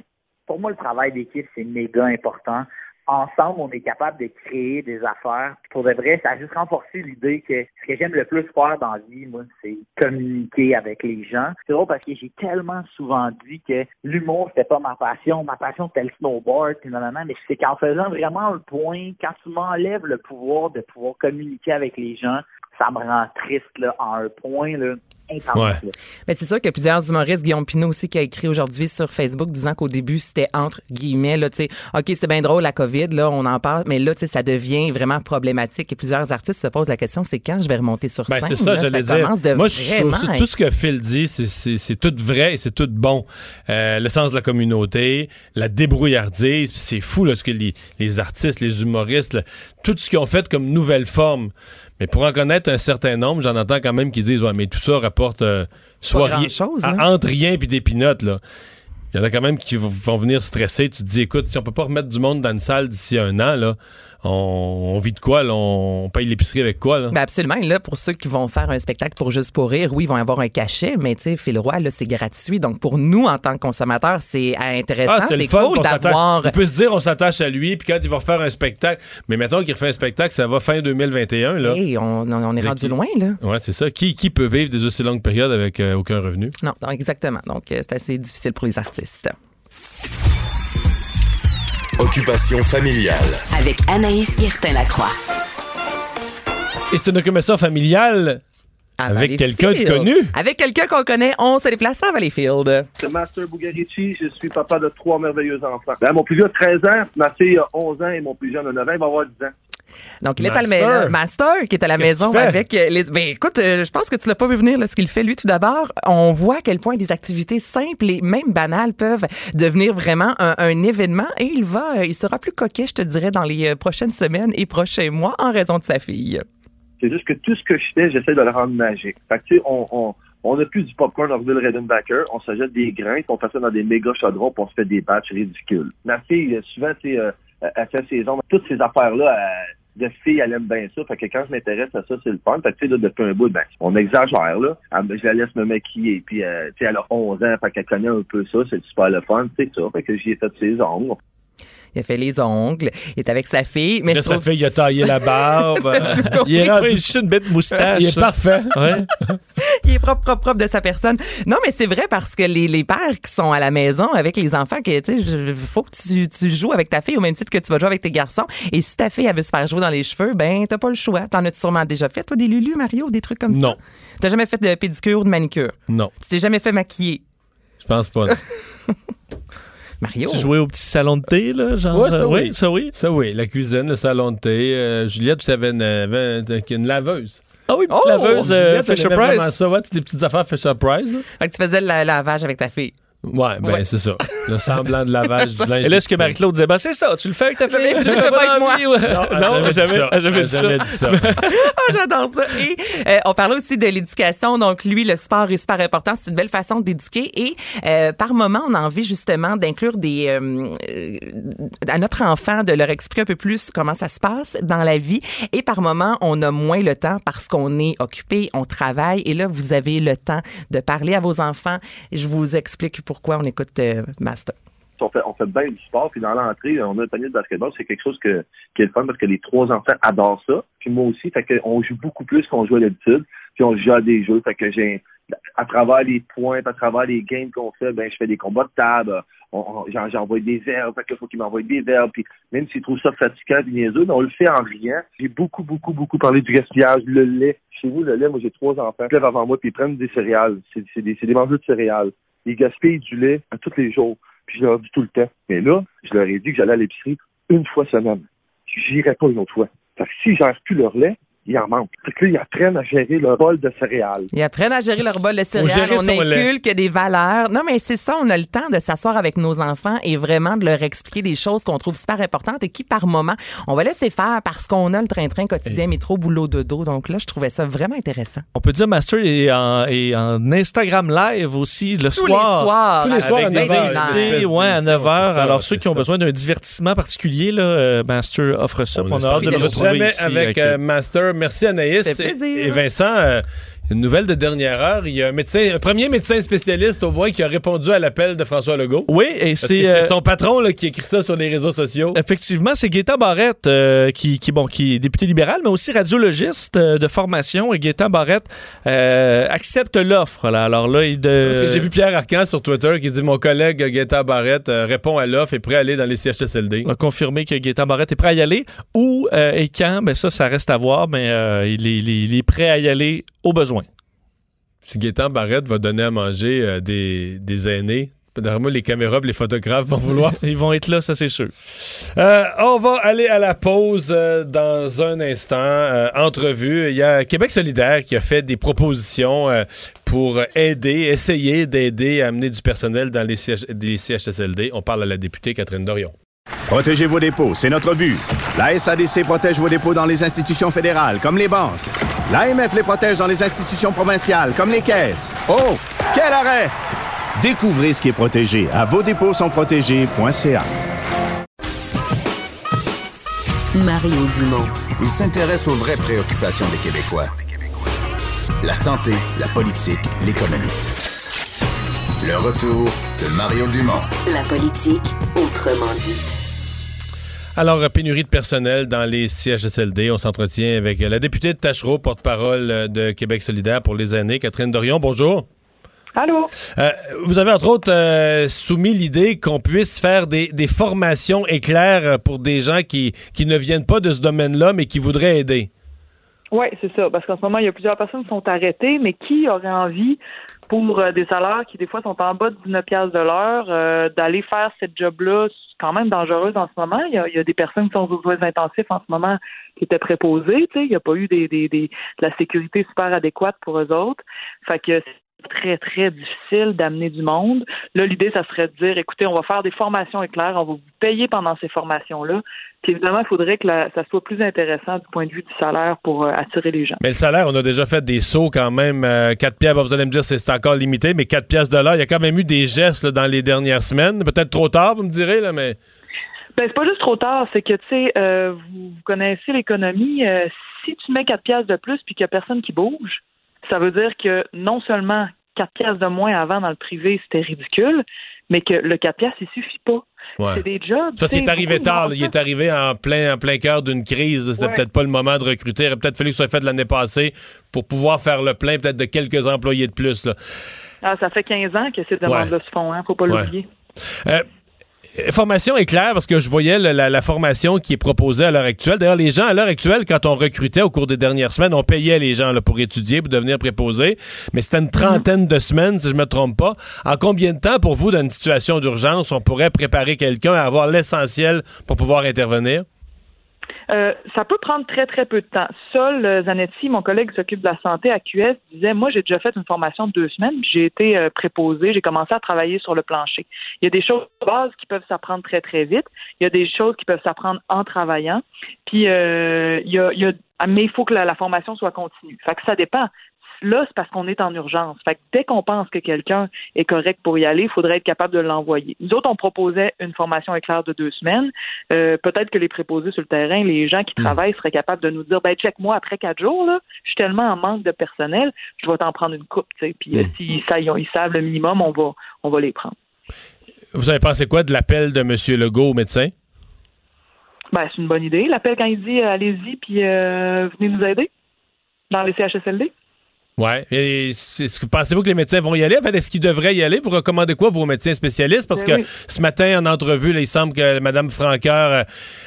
pour moi, le travail d'équipe, c'est méga important. Ensemble, on est capable de créer des affaires. Pour de vrai, ça a juste renforcé l'idée que ce que j'aime le plus faire dans la vie, moi, c'est communiquer avec les gens. C'est drôle parce que j'ai tellement souvent dit que l'humour, c'était pas ma passion. Ma passion, c'était le snowboard, puis non, non, non. Mais c'est qu'en faisant vraiment le point, quand tu m'enlèves le pouvoir de pouvoir communiquer avec les gens, ça me rend triste, là, en un point, là, intense. là. Mais c'est sûr que plusieurs humoristes, Guillaume Pinot aussi, qui a écrit aujourd'hui sur Facebook disant qu'au début, c'était entre guillemets, là, tu sais, OK, c'est bien drôle la COVID, là, on en parle, mais là, tu sais, ça devient vraiment problématique et plusieurs artistes se posent la question, c'est quand je vais remonter sur Ben, scène? c'est ça, là, j'allais ça dire. de Moi, je vraiment ça- tout ce que Phil dit, c'est- c'est c'est tout vrai et c'est tout bon. Euh, le sens de la communauté, la débrouillardise, c'est fou là, ce que les, les artistes, les humoristes, là, tout ce qu'ils ont fait comme nouvelle forme. Mais pour en connaître un certain nombre, j'en entends quand même qui disent ouais, mais tout ça rapporte euh, soit rien- à- là. entre rien puis des pinottes là. Il y en a quand même qui vont- vont venir stresser. Tu te dis, écoute, si on peut pas remettre du monde dans une salle d'ici un an, là, on, on vit de quoi? Là? On paye l'épicerie avec quoi? Là? Ben absolument. Et là, pour ceux qui vont faire un spectacle pour juste pour rire, oui, ils vont avoir un cachet, mais tu sais, Phil Roy, là, c'est gratuit. Donc, pour nous, en tant que consommateurs, c'est intéressant. Ah, c'est cool d'avoir. On peut se dire, on s'attache à lui, puis quand il va refaire un spectacle, mais mettons qu'il refait un spectacle, ça va fin 2021, là. Hey, on, est rendu qui- loin, là. Ouais, c'est ça. Qui, qui peut vivre des aussi longues périodes avec euh, aucun revenu? Non, non, exactement. Donc, euh, c'est assez difficile pour les artistes. Occupation familiale. Avec Anaïs Guertin-Lacroix. Et c'est une occupation familiale avec quelqu'un de connu. Avec quelqu'un qu'on connaît, on s'est déplacé à Valleyfield. C'est Master Bugarici, je suis papa de trois merveilleux enfants. Ben, mon plus vieux a 13 ans, ma fille a 11 ans et mon plus jeune a 9 ans, il va avoir 10 ans. Donc, il est à la Master. maison. Master, qui est à la Qu'est-ce maison avec euh, les. Ben, écoute, euh, je pense que tu l'as pas vu venir, là, ce qu'il fait. Lui, tout d'abord, on voit à quel point des activités simples et même banales peuvent devenir vraiment un, un événement et il va, euh, il sera plus coquet, je te dirais, dans les prochaines semaines et prochains mois en raison de sa fille. C'est juste que tout ce que je fais, j'essaie de le rendre magique. Fait que, tu sais, on, on, on a plus du popcorn Orville Redenbacher, on se jette des grains, puis on fait ça dans des méga chaudrons, puis on se fait des batchs ridicules. Ma fille, souvent, tu sais, euh, elle fait ses ongles. Toutes ces affaires-là, elle- de fille, elle aime bien ça. Fait que quand je m'intéresse à ça, c'est le fun. Fait que, tu sais, là, depuis un bout, ben, on exagère, là. Je la laisse me maquiller, puis, euh, tu sais, elle a 11 ans, fait qu'elle connaît un peu ça, c'est super le fun, tu sais, ça. Fait que j'y ai fait ses ongles. Il a fait les ongles, il est avec sa fille. Mais Là, je sa trouve fille, il a taillé la barbe. il est rendu- Oui, une belle moustache. Il est parfait. Ouais. est propre, propre, propre de sa personne. Non, mais c'est vrai parce que les, les pères qui sont à la maison avec les enfants, que tu sais, faut que tu, tu joues avec ta fille au même titre que tu vas jouer avec tes garçons. Et si ta fille elle veut se faire jouer dans les cheveux, ben t'as pas le choix. T'en as sûrement déjà fait, toi, des lulus, Mario, des trucs comme ça? Non. T'as jamais fait de pédicure ou de manicure? Non, Tu t'es jamais fait maquiller? je pense pas. non. Mario? Tu jouais au petit salon de thé, là, genre? Ouais, ça euh, oui. Ça oui. Ça oui, la cuisine, le salon de thé. euh, Juliette, tu savais, une, avait une- une laveuse. Ah oui, petite Oh, laveuse euh, Fisher Price. ça, ouais, toutes les petites affaires Fisher Price. là. Fait que tu faisais le lavage avec ta fille. Ouais, ben Ouais. c'est ça. Le semblant de lavage du linge. Et là, ce que Marie-Claude disait, ben, c'est ça, tu le fais avec ta fille, Tu le fais pas avec moi. ouais. Non, Non, a jamais dit jamais, dit ça. jamais dit ça. Ah, j'adore ça. Et euh, on parlait aussi de l'éducation. Donc, lui, le sport est super important. C'est une belle façon d'éduquer. Et euh, par moment, on a envie justement d'inclure des euh, à notre enfant, de leur expliquer un peu plus comment ça se passe dans la vie. Et par moment, on a moins le temps parce qu'on est occupé, on travaille. Et là, vous avez le temps de parler à vos enfants. Je vous explique pourquoi on écoute euh, Master. on fait, on fait bien du sport, puis dans l'entrée, on a un panier de basketball, c'est quelque chose que, qui est le fun parce que les trois enfants adorent ça. Puis moi aussi, fait joue beaucoup plus qu'on joue à l'habitude, puis on joue à des jeux, fait que j'ai à travers les points, à travers les games qu'on fait, ben je fais des combats de table, j'envoie des verbes, fait qu'il faut qu'ils m'envoient des verbes, puis même s'ils trouvent ça fatigant et niaiseux, ben on le fait en riant. J'ai beaucoup, beaucoup, beaucoup parlé du gaspillage, le lait. Chez nous, le lait, moi j'ai trois enfants, se lèvent avant moi, puis ils prennent des céréales. C'est des, des de céréales. Ils gaspillent du lait à tous les jours. Puis je leur dis tout le temps. Mais là, je leur ai dit que j'allais à l'épicerie une fois semaine. J'irai pas une autre fois. Fait que s'ils gèrent plus leur lait, il en manque. Fait que là, ils apprennent à gérer leur bol de céréales. Ils apprennent à gérer leur bol de céréales. On inculque des valeurs. Non, mais c'est ça, on a le temps de s'asseoir avec nos enfants et vraiment de leur expliquer des choses qu'on trouve super importantes et qui, par moment, on va laisser faire parce qu'on a le train-train quotidien, métro, boulot, dodo. Donc là, je trouvais ça vraiment intéressant. On peut dire Master est en, est en Instagram live aussi le Tous les soir. soirs, Tous les soirs à avec des 9 heures, invités, ouais, à d'émission, 9 heures. c'est ça, Alors, ceux qui ont ça. besoin d'un divertissement particulier, là, euh, Master offre ça. On a hâte de le retrouver jamais ici avec euh, Master. Merci Anaïs. Et Vincent, euh, une nouvelle de dernière heure. Il y a un médecin, un premier médecin spécialiste au moins qui a répondu à l'appel de François Legault. Oui, et c'est... c'est euh, son patron là, qui écrit ça sur les réseaux sociaux. Effectivement, c'est Gaétan Barrette euh, qui, qui, bon, qui est député libéral, mais aussi radiologiste euh, de formation. Et Gaétan Barrette accepte l'offre. là. Alors là, il de... Parce que j'ai vu Pierre Arcan sur Twitter qui dit Mon collègue Gaëtan Barrette répond à l'offre et est prêt à aller dans les CHSLD. a confirmé que Gaétan Barrette est prêt à y aller. Où et quand, ben ça, ça reste à voir, mais il, est, il est- il est prêt à y aller au besoin. Si Gaétan Barrette va donner à manger euh, des, des aînés, les caméras et les photographes vont vouloir. Ils vont être là, ça c'est sûr. Euh, on va aller à la pause euh, dans un instant. Euh, entrevue. Il y a Québec solidaire qui a fait des propositions euh, pour aider, essayer d'aider à amener du personnel dans les, CH des CHSLD. On parle à la députée Catherine Dorion. Protégez vos dépôts, c'est notre but. La SADC protège vos dépôts dans les institutions fédérales, comme les banques. L'AMF les protège dans les institutions provinciales, comme les caisses. Oh, quel arrêt! Découvrez ce qui est protégé à vos dépôts sont protégés.ca. Mario Dumont. Il s'intéresse aux vraies préoccupations des Québécois. La santé, la politique, l'économie. Le retour de Mario Dumont. La politique, autrement dit. Alors, euh, pénurie de personnel dans les CHSLD. On s'entretient avec euh, la députée de Tachereau, porte-parole euh, de Québec solidaire pour les aînés, Catherine Dorion. Bonjour. Allô? Euh, vous avez entre autres euh, soumis l'idée qu'on puisse faire des, des formations éclairs pour des gens qui, qui ne viennent pas de ce domaine-là, mais qui voudraient aider. Oui, c'est ça. Parce qu'en ce moment, il y a plusieurs personnes qui sont arrêtées, mais qui aurait envie, pour euh, des salaires qui, des fois, sont en bas de 19 piastres de l'heure, d'aller faire cette job-là quand même dangereuse en ce moment. Il y a, des personnes qui sont aux soins intensifs en ce moment qui étaient préposées. Tu sais, il n'y a pas eu des, des, des, de la sécurité super adéquate pour eux autres. Fait que très, très difficile d'amener du monde. Là, l'idée, ça serait de dire, écoutez, on va faire des formations éclairs, on va vous payer pendant ces formations-là. Puis évidemment, il faudrait que la- ça soit plus intéressant du point de vue du salaire pour euh, attirer les gens. Mais le salaire, on a déjà fait des sauts quand même. euh, 4 piastres, vous allez me dire c'est encore limité, mais 4 piastres de l'heure, il y a quand même eu des gestes là, dans les dernières semaines. Peut-être trop tard, vous me direz, là, mais... Ben, c'est pas juste trop tard, c'est que, tu sais, euh, vous, vous connaissez l'économie. euh, si tu mets 4 piastres de plus puis qu'il y a personne qui bouge, ça veut dire que non seulement 4 piastres de moins avant dans le privé, c'était ridicule, mais que le 4 piastres, il suffit pas. Ouais. C'est des jobs. Ça, c'est arrivé tard. Il est arrivé en plein, en plein cœur d'une crise. C'était Ouais. peut-être pas le moment de recruter. Il aurait peut-être fallu que ce soit fait l'année passée pour pouvoir faire le plein peut-être de quelques employés de plus. Là. Ah, ça fait 15 ans que ces demandes-là se font, hein, faut pas Ouais. l'oublier. Euh, Formation est claire parce que je voyais la, formation qui est proposée à l'heure actuelle. D'ailleurs, les gens à l'heure actuelle, quand on recrutait au cours des dernières semaines, on payait les gens pour étudier, pour devenir préposés. Mais c'était une trentaine de semaines, si je me trompe pas. En combien de temps, pour vous, dans une situation d'urgence, on pourrait préparer quelqu'un à avoir l'essentiel pour pouvoir intervenir? Euh, ça peut prendre très, très peu de temps. Sol euh, Zanetti, mon collègue qui s'occupe de la santé à QS, disait Moi, j'ai déjà fait une formation de deux semaines, j'ai été euh, j'ai commencé à travailler sur le plancher. Il y a des choses de base qui peuvent s'apprendre très, très vite. Il y a des choses qui peuvent s'apprendre en travaillant. Puis, euh, il y a, il y a mais il faut que la, la formation soit continue. Fait que ça dépend. Là, c'est parce qu'on est en urgence. Fait que dès qu'on pense que quelqu'un est correct pour y aller, il faudrait être capable de l'envoyer. Nous autres, on proposait une formation éclair de deux semaines. Euh, peut-être que les préposés sur le terrain, les gens qui travaillent seraient capables de nous dire, ben check moi après quatre jours, là, je suis tellement en manque de personnel, je vais t'en prendre une coupe. tu sais. Puis s'ils sa- ils savent le minimum, on va, on va les prendre. Vous avez pensé quoi de l'appel de M. Legault au médecin? Ben, c'est une bonne idée. L'appel quand il dit euh, allez-y puis euh, venez nous aider dans les CHSLD. Ouais. Et c'est- est-ce que pensez-vous que les médecins vont y aller? En fait, est-ce qu'ils devraient y aller? Vous recommandez quoi, vos médecins spécialistes? Parce Ben que oui. ce matin, en entrevue, là, il semble que Mme Franqueur euh,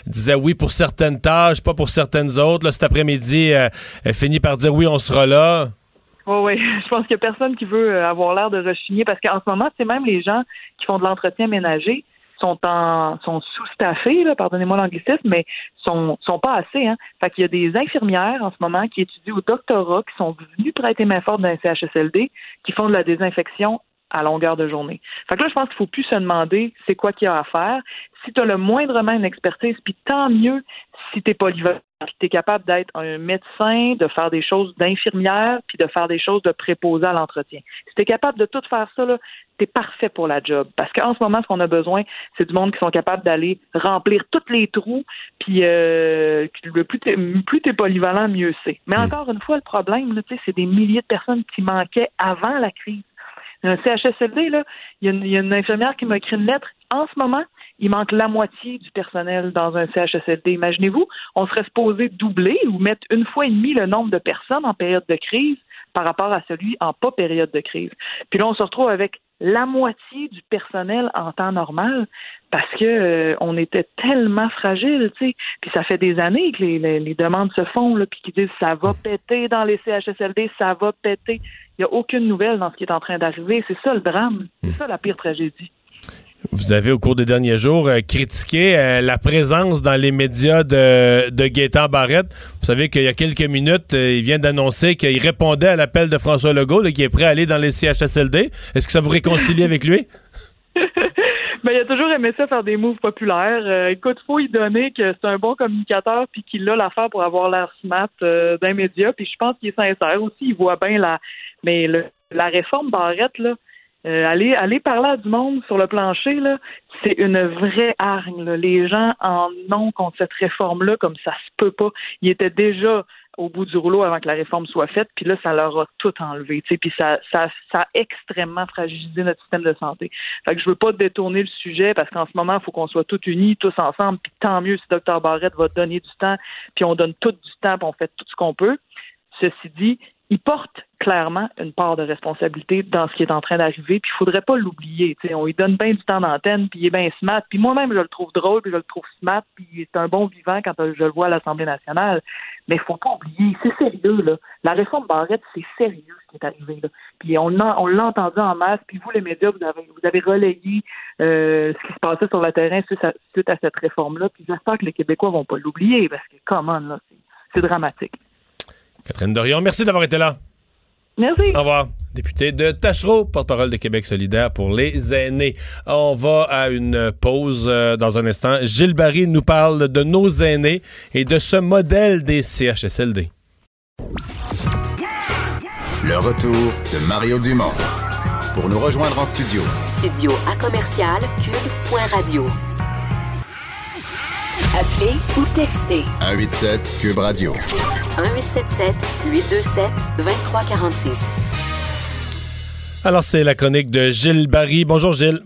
disait oui pour certaines tâches, pas pour certaines autres. Là, cet après-midi, euh, elle finit par dire oui, on sera là. Oui, oui. Je pense qu'il n'y a personne qui veut euh, avoir l'air de rechigner parce qu'en ce moment, c'est même les gens qui font de l'entretien ménager sont en sont sous-staffés, pardonnez-moi l'anglicisme, mais sont sont pas assez. Hein. Fait qu'il y a des infirmières en ce moment qui étudient au doctorat, qui sont venues prêter main forte dans un CHSLD, qui font de la désinfection à longueur de journée. Fait que là, je pense qu'il faut plus se demander c'est quoi qu'il y a à faire. Si tu as le moindrement une expertise, puis tant mieux si tu es polyvalent, puis tu es capable d'être un médecin, de faire des choses d'infirmière, puis de faire des choses de préposé à l'entretien. Si tu es capable de tout faire ça, tu es parfait pour la job. Parce qu'en ce moment, ce qu'on a besoin, c'est du monde qui sont capables d'aller remplir tous les trous, puis euh, le plus t'es plus t'es polyvalent, mieux c'est. Mais encore une fois, le problème, tu c'est des milliers de personnes qui manquaient avant la crise. Un CHSLD, là, il y, a une- il y a une infirmière qui m'a écrit une lettre. En ce moment, il manque la moitié du personnel dans un CHSLD. Imaginez-vous, on serait supposé doubler ou mettre une fois et demie le nombre de personnes en période de crise par rapport à celui en pas période de crise. Puis là, on se retrouve avec la moitié du personnel en temps normal parce que euh, on était tellement fragile, tu sais. Puis ça fait des années que les, les- les demandes se font, là, puis qu'ils disent ça va péter dans les CHSLD, ça va péter. Il n'y a aucune nouvelle dans ce qui est en train d'arriver. C'est ça le drame. C'est ça la pire tragédie. Vous avez, au cours des derniers jours, euh, critiqué euh, la présence dans les médias de, de Gaétan Barrette. Vous savez qu'il y a quelques minutes, euh, il vient d'annoncer qu'il répondait à l'appel de François Legault, là, qui est prêt à aller dans les CHSLD. Est-ce que ça vous réconcilie avec lui? Ben, il a toujours aimé ça faire des moves populaires. Écoute, faut y donner que c'est un bon communicateur puis qu'il a l'affaire pour avoir l'air smart d'un média. Puis je pense qu'il est sincère aussi. Il voit bien la, mais le- la réforme Barrette là. Euh, aller, aller parler à du monde sur le plancher, là, c'est une vraie hargne. là. Les gens en ont contre cette réforme-là comme ça se peut pas. Ils étaient déjà au bout du rouleau avant que la réforme soit faite, puis là, ça leur a tout enlevé. tu sais, Puis ça, ça, ça a extrêmement fragilisé notre système de santé. Fait que je veux pas détourner le sujet parce qu'en ce moment, il faut qu'on soit tous unis, tous ensemble, puis tant mieux si Dr Barrette va donner du temps, puis on donne tout du temps, puis on fait tout ce qu'on peut. Ceci dit, il porte clairement une part de responsabilité dans ce qui est en train d'arriver, puis il faudrait pas l'oublier. On lui donne bien du temps d'antenne, puis il est bien smart, puis moi-même, je le trouve drôle, puis je le trouve smart, puis il est un bon vivant quand je le vois à l'Assemblée nationale. Mais il faut pas oublier, c'est sérieux, là. La réforme Barrette, c'est sérieux ce qui est arrivé, là. Puis on l'a on l'a entendu en masse, puis vous, les médias, vous avez, vous avez relayé euh, ce qui se passait sur le terrain suite à, suite à cette réforme-là, puis j'espère que les Québécois vont pas l'oublier, parce que, comment, là, c'est dramatique. Catherine Dorion, merci d'avoir été là. Merci. Au revoir. Député de Tachereau, porte-parole de Québec solidaire pour les aînés. On va à une pause euh, dans un instant. Gilles Barry nous parle de nos aînés et de ce modèle des CHSLD. Le retour de Mario Dumont. Pour nous rejoindre en studio, Studio à commercial cube.radio. Appelez ou textez 187 Cube Radio. 1877 827 2346. Alors, c'est la chronique de Gilles Barry. Bonjour, Gilles.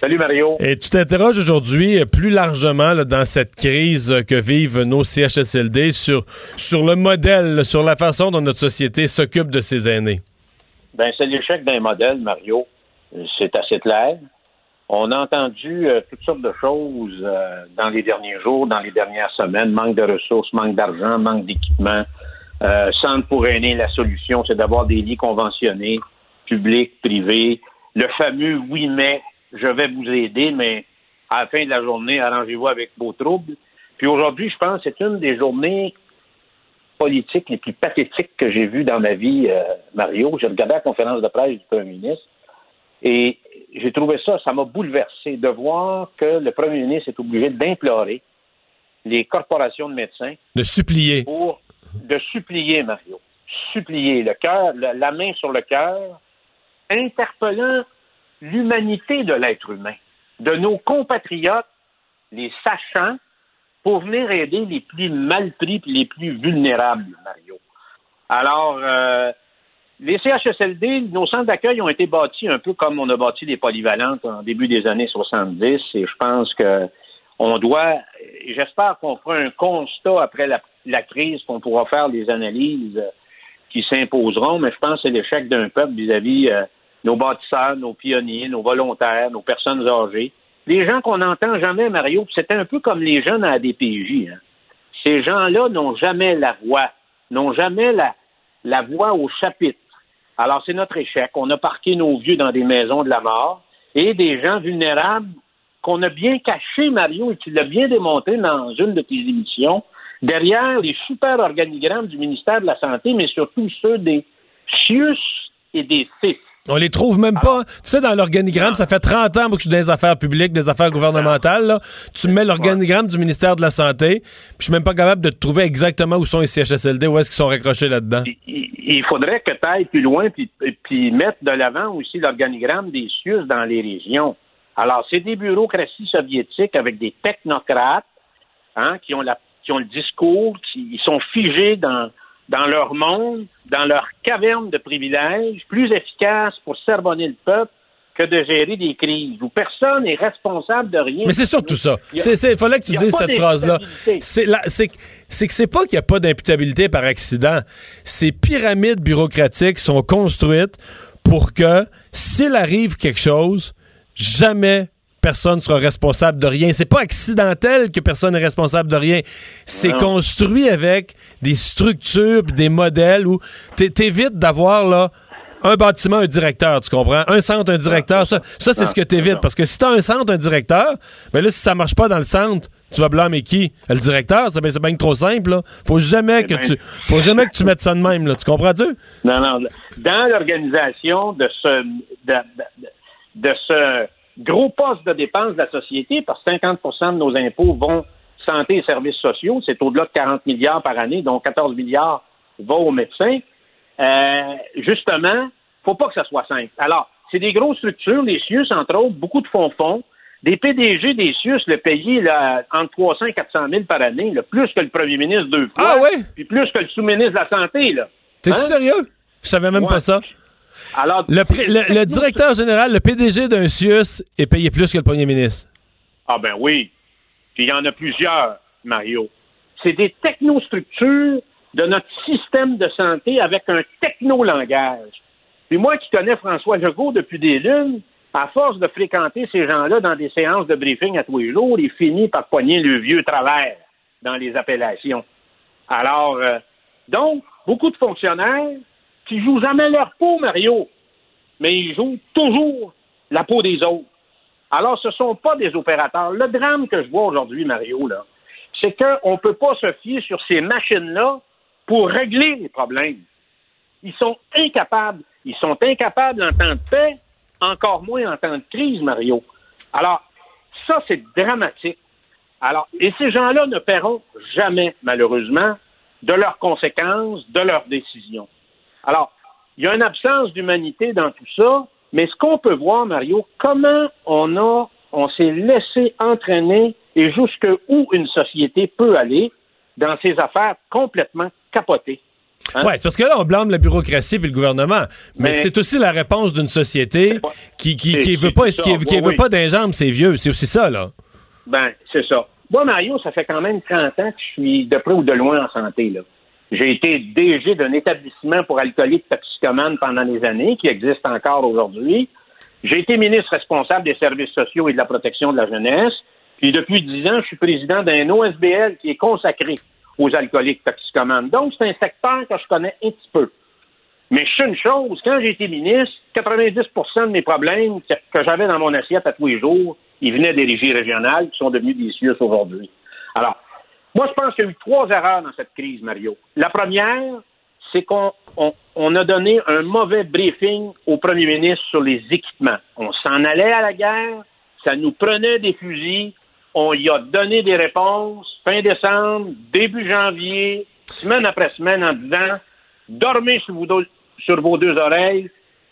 Salut Mario. Et tu t'interroges aujourd'hui euh, plus largement là, dans cette crise euh, que vivent nos CHSLD sur, sur le modèle, sur la façon dont notre société s'occupe de ses aînés. Ben, c'est l'échec d'un modèle, Mario. C'est assez clair. On a entendu euh, toutes sortes de choses euh, dans les derniers jours, dans les dernières semaines. Manque de ressources, manque d'argent, manque d'équipement. Euh, Centre pour aînés, la solution, c'est d'avoir des lits conventionnés, publics, privés. Le fameux oui, mais je vais vous aider, mais à la fin de la journée, arrangez-vous avec vos troubles. Puis aujourd'hui, je pense que c'est une des journées politiques les plus pathétiques que j'ai vues dans ma vie, euh, Mario. J'ai regardé la conférence de presse du premier ministre et j'ai trouvé ça, ça m'a bouleversé de voir que le premier ministre est obligé d'implorer les corporations de médecins. De supplier. Pour, de supplier, Mario. Supplier, le cœur, la, main sur le cœur, interpellant l'humanité de l'être humain, de nos compatriotes, les sachants, pour venir aider les plus mal pris et les plus vulnérables, Mario. Alors, euh, les CHSLD, nos centres d'accueil ont été bâtis un peu comme on a bâti les polyvalentes en début des années 70 et je pense que on doit, j'espère qu'on fera un constat après la, crise, qu'on pourra faire des analyses qui s'imposeront, mais je pense que c'est l'échec d'un peuple vis-à-vis euh, nos bâtisseurs, nos pionniers, nos volontaires, nos personnes âgées. Les gens qu'on n'entend jamais, Mario, c'était un peu comme les jeunes à la DPJ. Hein. Ces gens-là n'ont jamais la voix, n'ont jamais la, la voix au chapitre. Alors, c'est notre échec. On a parqué nos vieux dans des maisons de la mort et des gens vulnérables qu'on a bien cachés, Mario, et tu l'as bien démontré dans une de tes émissions, derrière les super organigrammes du ministère de la Santé, mais surtout ceux des CIUS et des CIS. On les trouve même pas. Tu sais, dans l'organigramme, ça fait 30 ans que je suis dans les affaires publiques, des affaires gouvernementales. Là. Tu mets l'organigramme du ministère de la Santé, puis je suis même pas capable de te trouver exactement où sont les CHSLD, où est-ce qu'ils sont raccrochés là-dedans. Il, il faudrait que tu ailles plus loin, puis, puis mettre de l'avant aussi l'organigramme des CIUS dans les régions. Alors, c'est des bureaucraties soviétiques avec des technocrates hein, qui, ont la, qui ont le discours, qui ils sont figés dans, dans leur monde, dans leur caverne de privilèges, plus efficaces pour sermonner le peuple que de gérer des crises où personne n'est responsable de rien. Mais c'est surtout ça. Il fallait que tu dises cette phrase-là. C'est que c'est pas qu'il n'y a pas d'imputabilité par accident. Ces pyramides bureaucratiques sont construites pour que s'il arrive quelque chose, jamais personne sera responsable de rien. C'est pas accidentel que personne n'est responsable de rien. C'est construit avec des structures, des modèles où t'évites d'avoir là un bâtiment, un directeur, tu comprends? Un centre, un directeur. Ça, ça c'est ce que t'évites. Parce que si t'as un centre, un directeur, ben là, si ça marche pas dans le centre, tu vas blâmer qui? Le directeur? C'est bien trop simple, là. Faut jamais que tu, faut jamais que tu mettes ça de même, là. Tu comprends-tu? Non, non. Dans l'organisation de ce, de, de, de ce gros poste de dépenses de la société, parce que 50% de nos impôts vont santé et services sociaux, c'est au-delà de 40 milliards par année, dont 14 milliards vont aux médecins. Euh, justement, faut pas que ça soit simple. Alors, c'est des grosses structures, les CIUS, entre autres, beaucoup de fonds-fonds. Des PDG des CIUS le payaient là, entre 300 et 400 000 par année, là, plus que le premier ministre deux fois. Ah oui? Puis plus que le sous-ministre de la Santé. là. T'es-tu Hein? sérieux? Je savais même Ouais. pas ça. Alors, Le, pré- le- le directeur général, le PDG d'un CIUS est payé plus que le premier ministre. Ah ben oui. Puis il y en a plusieurs, Mario. C'est des technostructures de notre système de santé avec un techno-langage. Puis moi qui connais François Legault depuis des lunes, à force de fréquenter ces gens-là dans des séances de briefing à tous les jours, il finit par poigner le vieux travers dans les appellations. Alors, euh, donc, beaucoup de fonctionnaires qui jouent jamais leur peau, Mario, mais ils jouent toujours la peau des autres. Alors, ce ne sont pas des opérateurs. Le drame que je vois aujourd'hui, Mario, là, c'est qu'on ne peut pas se fier sur ces machines-là pour régler les problèmes. Ils sont incapables. Ils sont incapables en temps de paix, encore moins en temps de crise, Mario. Alors, ça, c'est dramatique. Alors, et ces gens-là ne paieront jamais, malheureusement, de leurs conséquences, de leurs décisions. Alors, il y a une absence d'humanité dans tout ça, mais ce qu'on peut voir, Mario, comment on a, on s'est laissé entraîner et jusqu'où une société peut aller dans ces affaires complètement capotées. Hein? C'est parce que là, on blâme la bureaucratie puis le gouvernement. Mais, Mais- c'est aussi la réponse d'une société qui, qui veut pas, qui, qui Oui, veut oui. pas d'un jambe, c'est vieux. C'est aussi ça, là. Ben, c'est ça. Moi, Mario, ça fait quand même 30 ans que je suis de près ou de loin en santé. Là. J'ai été DG d'un établissement pour alcooliques toxicomanes pendant des années, qui existe encore aujourd'hui. J'ai été ministre responsable des services sociaux et de la protection de la jeunesse. Puis depuis 10 ans, je suis président d'un OSBL qui est consacré aux alcooliques toxicomanes. Donc, c'est un secteur que je connais un petit peu. Mais je sais une chose, quand j'ai été ministre, 90% de mes problèmes que, j'avais dans mon assiette à tous les jours, ils venaient des régies régionales qui sont devenues des aujourd'hui. Alors, Moi, je pense qu'il y a eu trois erreurs dans cette crise, Mario. La première, c'est qu'on on, on a donné un mauvais briefing au premier ministre sur les équipements. On s'en allait à la guerre, ça nous prenait des fusils, on y a donné des réponses fin décembre, début janvier, semaine après semaine en disant dormez sur vos, deux, sur vos deux oreilles,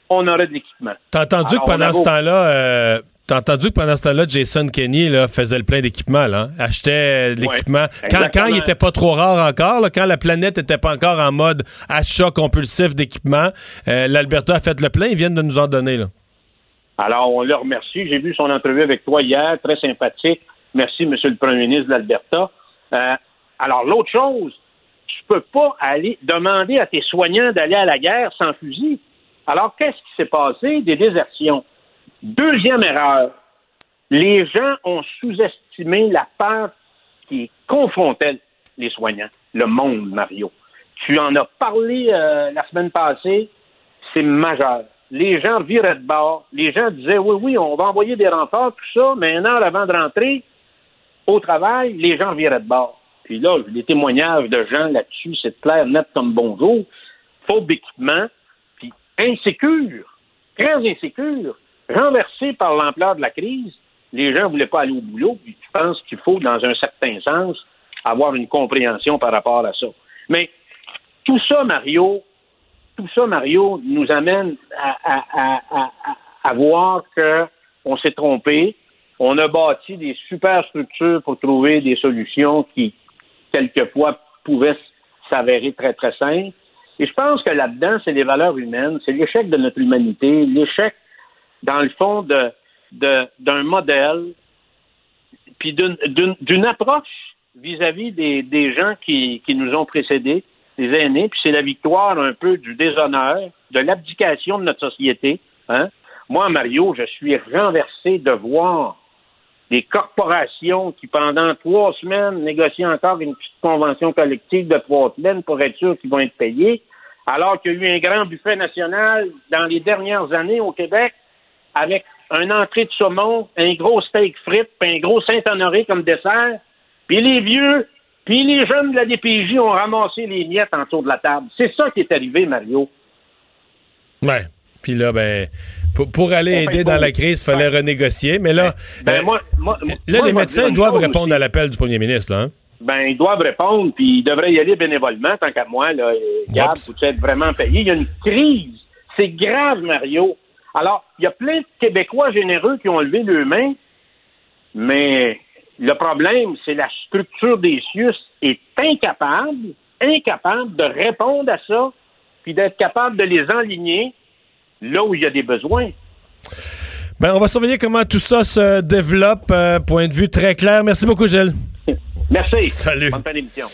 on aurait de l'équipement. T'as entendu Alors, que pendant ce temps-là, euh, t'as entendu que pendant ce temps-là, Jason Kenney là, faisait le plein d'équipement, là, hein? achetait euh, Ouais, l'équipement. quand, il était pas trop rare encore, là, quand la planète était pas encore en mode achat compulsif d'équipement, euh, l'Alberta a fait le plein. Ils viennent de nous en donner. Là. Alors, on le remercie. J'ai vu son entrevue avec toi hier, très sympathique. Merci, Monsieur le Premier ministre de l'Alberta. Euh, alors, l'autre chose, tu peux pas aller demander à tes soignants d'aller à la guerre sans fusil. Alors, qu'est-ce qui s'est passé? Des désertions. Deuxième erreur, les gens ont sous-estimé la peur qui confrontait les soignants, le monde, Mario. Tu en as parlé euh, la semaine passée, c'est majeur. Les gens viraient de bord. Les gens disaient oui, oui, on va envoyer des renforts, tout ça, mais une heure avant de rentrer au travail, les gens viraient de bord. Puis là, des témoignages de gens là-dessus, c'est clair, net comme bonjour. Faute d'équipement, puis insécure, très insécure, renversé par l'ampleur de la crise. Les gens ne voulaient pas aller au boulot, puis je pense qu'il faut, dans un certain sens, avoir une compréhension par rapport à ça. Mais tout ça, Mario, tout ça, Mario, nous amène à, à- voir qu'on s'est trompé. On a bâti des super structures pour trouver des solutions qui, quelquefois, pouvaient s'avérer très, très simples. Et je pense que là-dedans, c'est les valeurs humaines, c'est l'échec de notre humanité, l'échec, dans le fond, de, de- d'un modèle, puis d'une, d'une- d'une approche vis-à-vis des, des gens qui, qui nous ont précédés, les aînés, puis c'est la victoire un peu du déshonneur, de l'abdication de notre société. Hein? Moi, Mario, je suis renversé de voir des corporations qui, pendant trois semaines, négocient encore une petite convention collective de trois semaines pour être sûr qu'ils vont être payés, alors qu'il y a eu un grand buffet national dans les dernières années au Québec avec un entrée de saumon, un gros steak frites, puis un gros Saint-Honoré comme dessert. Puis les vieux, puis les jeunes de la DPJ ont ramassé les miettes en dessous de la table. C'est ça qui est arrivé, Mario. Ouais. Puis là, ben, pour, pour aller On aider fait dans la crise, il fallait renégocier. Mais là, Ben, euh, moi, moi- là moi, les médecins une doivent chose répondre à l'appel du premier ministre. Là, hein? Ben, ils doivent répondre, puis ils devraient y aller bénévolement, tant qu'à moi. Là, Gab, vous êtes vraiment payé. Il y a une crise. C'est grave, Mario. Alors, il y a plein de Québécois généreux qui ont levé leurs mains, mais le problème, c'est la structure des CIUS est incapable, incapable de répondre à ça, puis d'être capable de les enligner là où il y a des besoins. Ben, on va surveiller comment tout ça se développe. euh, point de vue très clair. Merci beaucoup, Gilles. Merci. Salut. Bonne fin d'émission.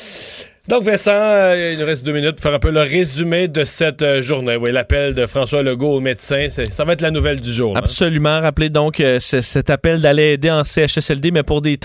Donc, Vincent, euh, il nous reste deux minutes pour faire un peu le résumé de cette euh, journée. Oui, l'appel de François Legault aux médecins, c'est- ça va être la nouvelle du jour. là. Absolument. Rappelez donc euh, cet appel d'aller aider en CHSLD, mais pour du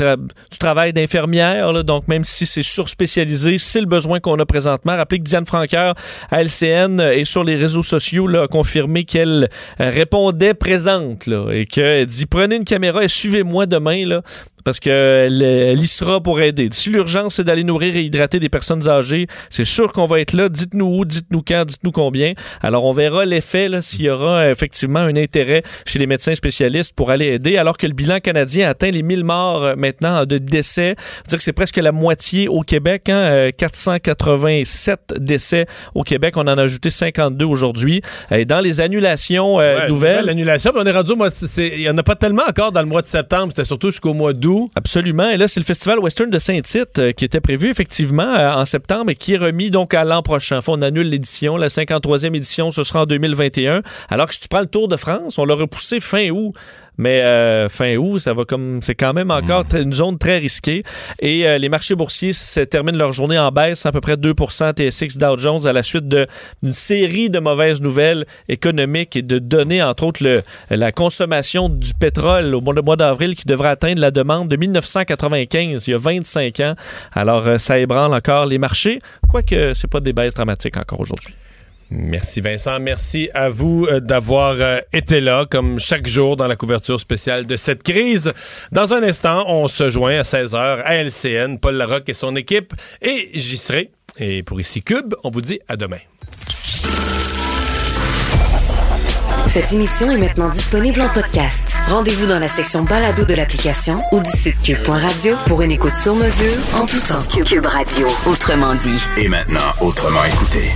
travail d'infirmière. Donc, même si c'est surspécialisé, c'est le besoin qu'on a présentement. Rappelez que Diane Franqueur, à LCN et sur les réseaux sociaux, a confirmé qu'elle répondait présente et qu'elle dit prenez une caméra et suivez-moi demain. Parce qu'elle elle y sera pour aider. Si l'urgence, c'est d'aller nourrir et hydrater des personnes âgées, c'est sûr qu'on va être là. Dites-nous où, dites-nous quand, dites-nous combien. Alors, on verra l'effet, s'il y aura euh, effectivement un intérêt chez les médecins spécialistes pour aller aider, alors que le bilan canadien atteint les 1000 morts euh, maintenant de décès. dire que c'est presque la moitié au Québec, hein, euh, 487 décès au Québec. On en a ajouté 52 aujourd'hui. Et dans les annulations euh, Ouais, nouvelles... L'annulation, on est rendu, il n'y en a pas tellement encore dans le mois de septembre, c'était surtout jusqu'au mois d'août. Absolument. Et là, c'est le Festival Western de Saint-Tite euh, qui était prévu effectivement euh, en septembre et qui est remis donc à l'an prochain. Enfin, on annule l'édition. La 53e édition, ce sera en 2021. Alors que si tu prends le Tour de France, on l'a repoussé fin août. Mais euh, fin août, ça va comme c'est quand même encore très- une zone très risquée. Et euh, les marchés boursiers se terminent leur journée en baisse, à peu près 2% TSX Dow Jones à la suite d'une série de mauvaises nouvelles économiques et de données, entre autres le- la consommation du pétrole au mois d'avril qui devrait atteindre la demande de 1995, il y a 25 ans. Alors euh, ça ébranle encore les marchés, quoique c'est pas des baisses dramatiques encore aujourd'hui. Merci Vincent, merci à vous euh, d'avoir euh, été là comme chaque jour dans la couverture spéciale de cette crise. Dans un instant, on se joint à 16h à LCN, Paul Larocque et son équipe et j'y serai. Et pour ici Cube, on vous dit à demain. Cette émission est maintenant disponible en podcast. Rendez-vous dans la section balado de l'application ou du site cube.radio pour une écoute sur mesure en tout temps. Cube Radio, autrement dit. Et maintenant, autrement écouté.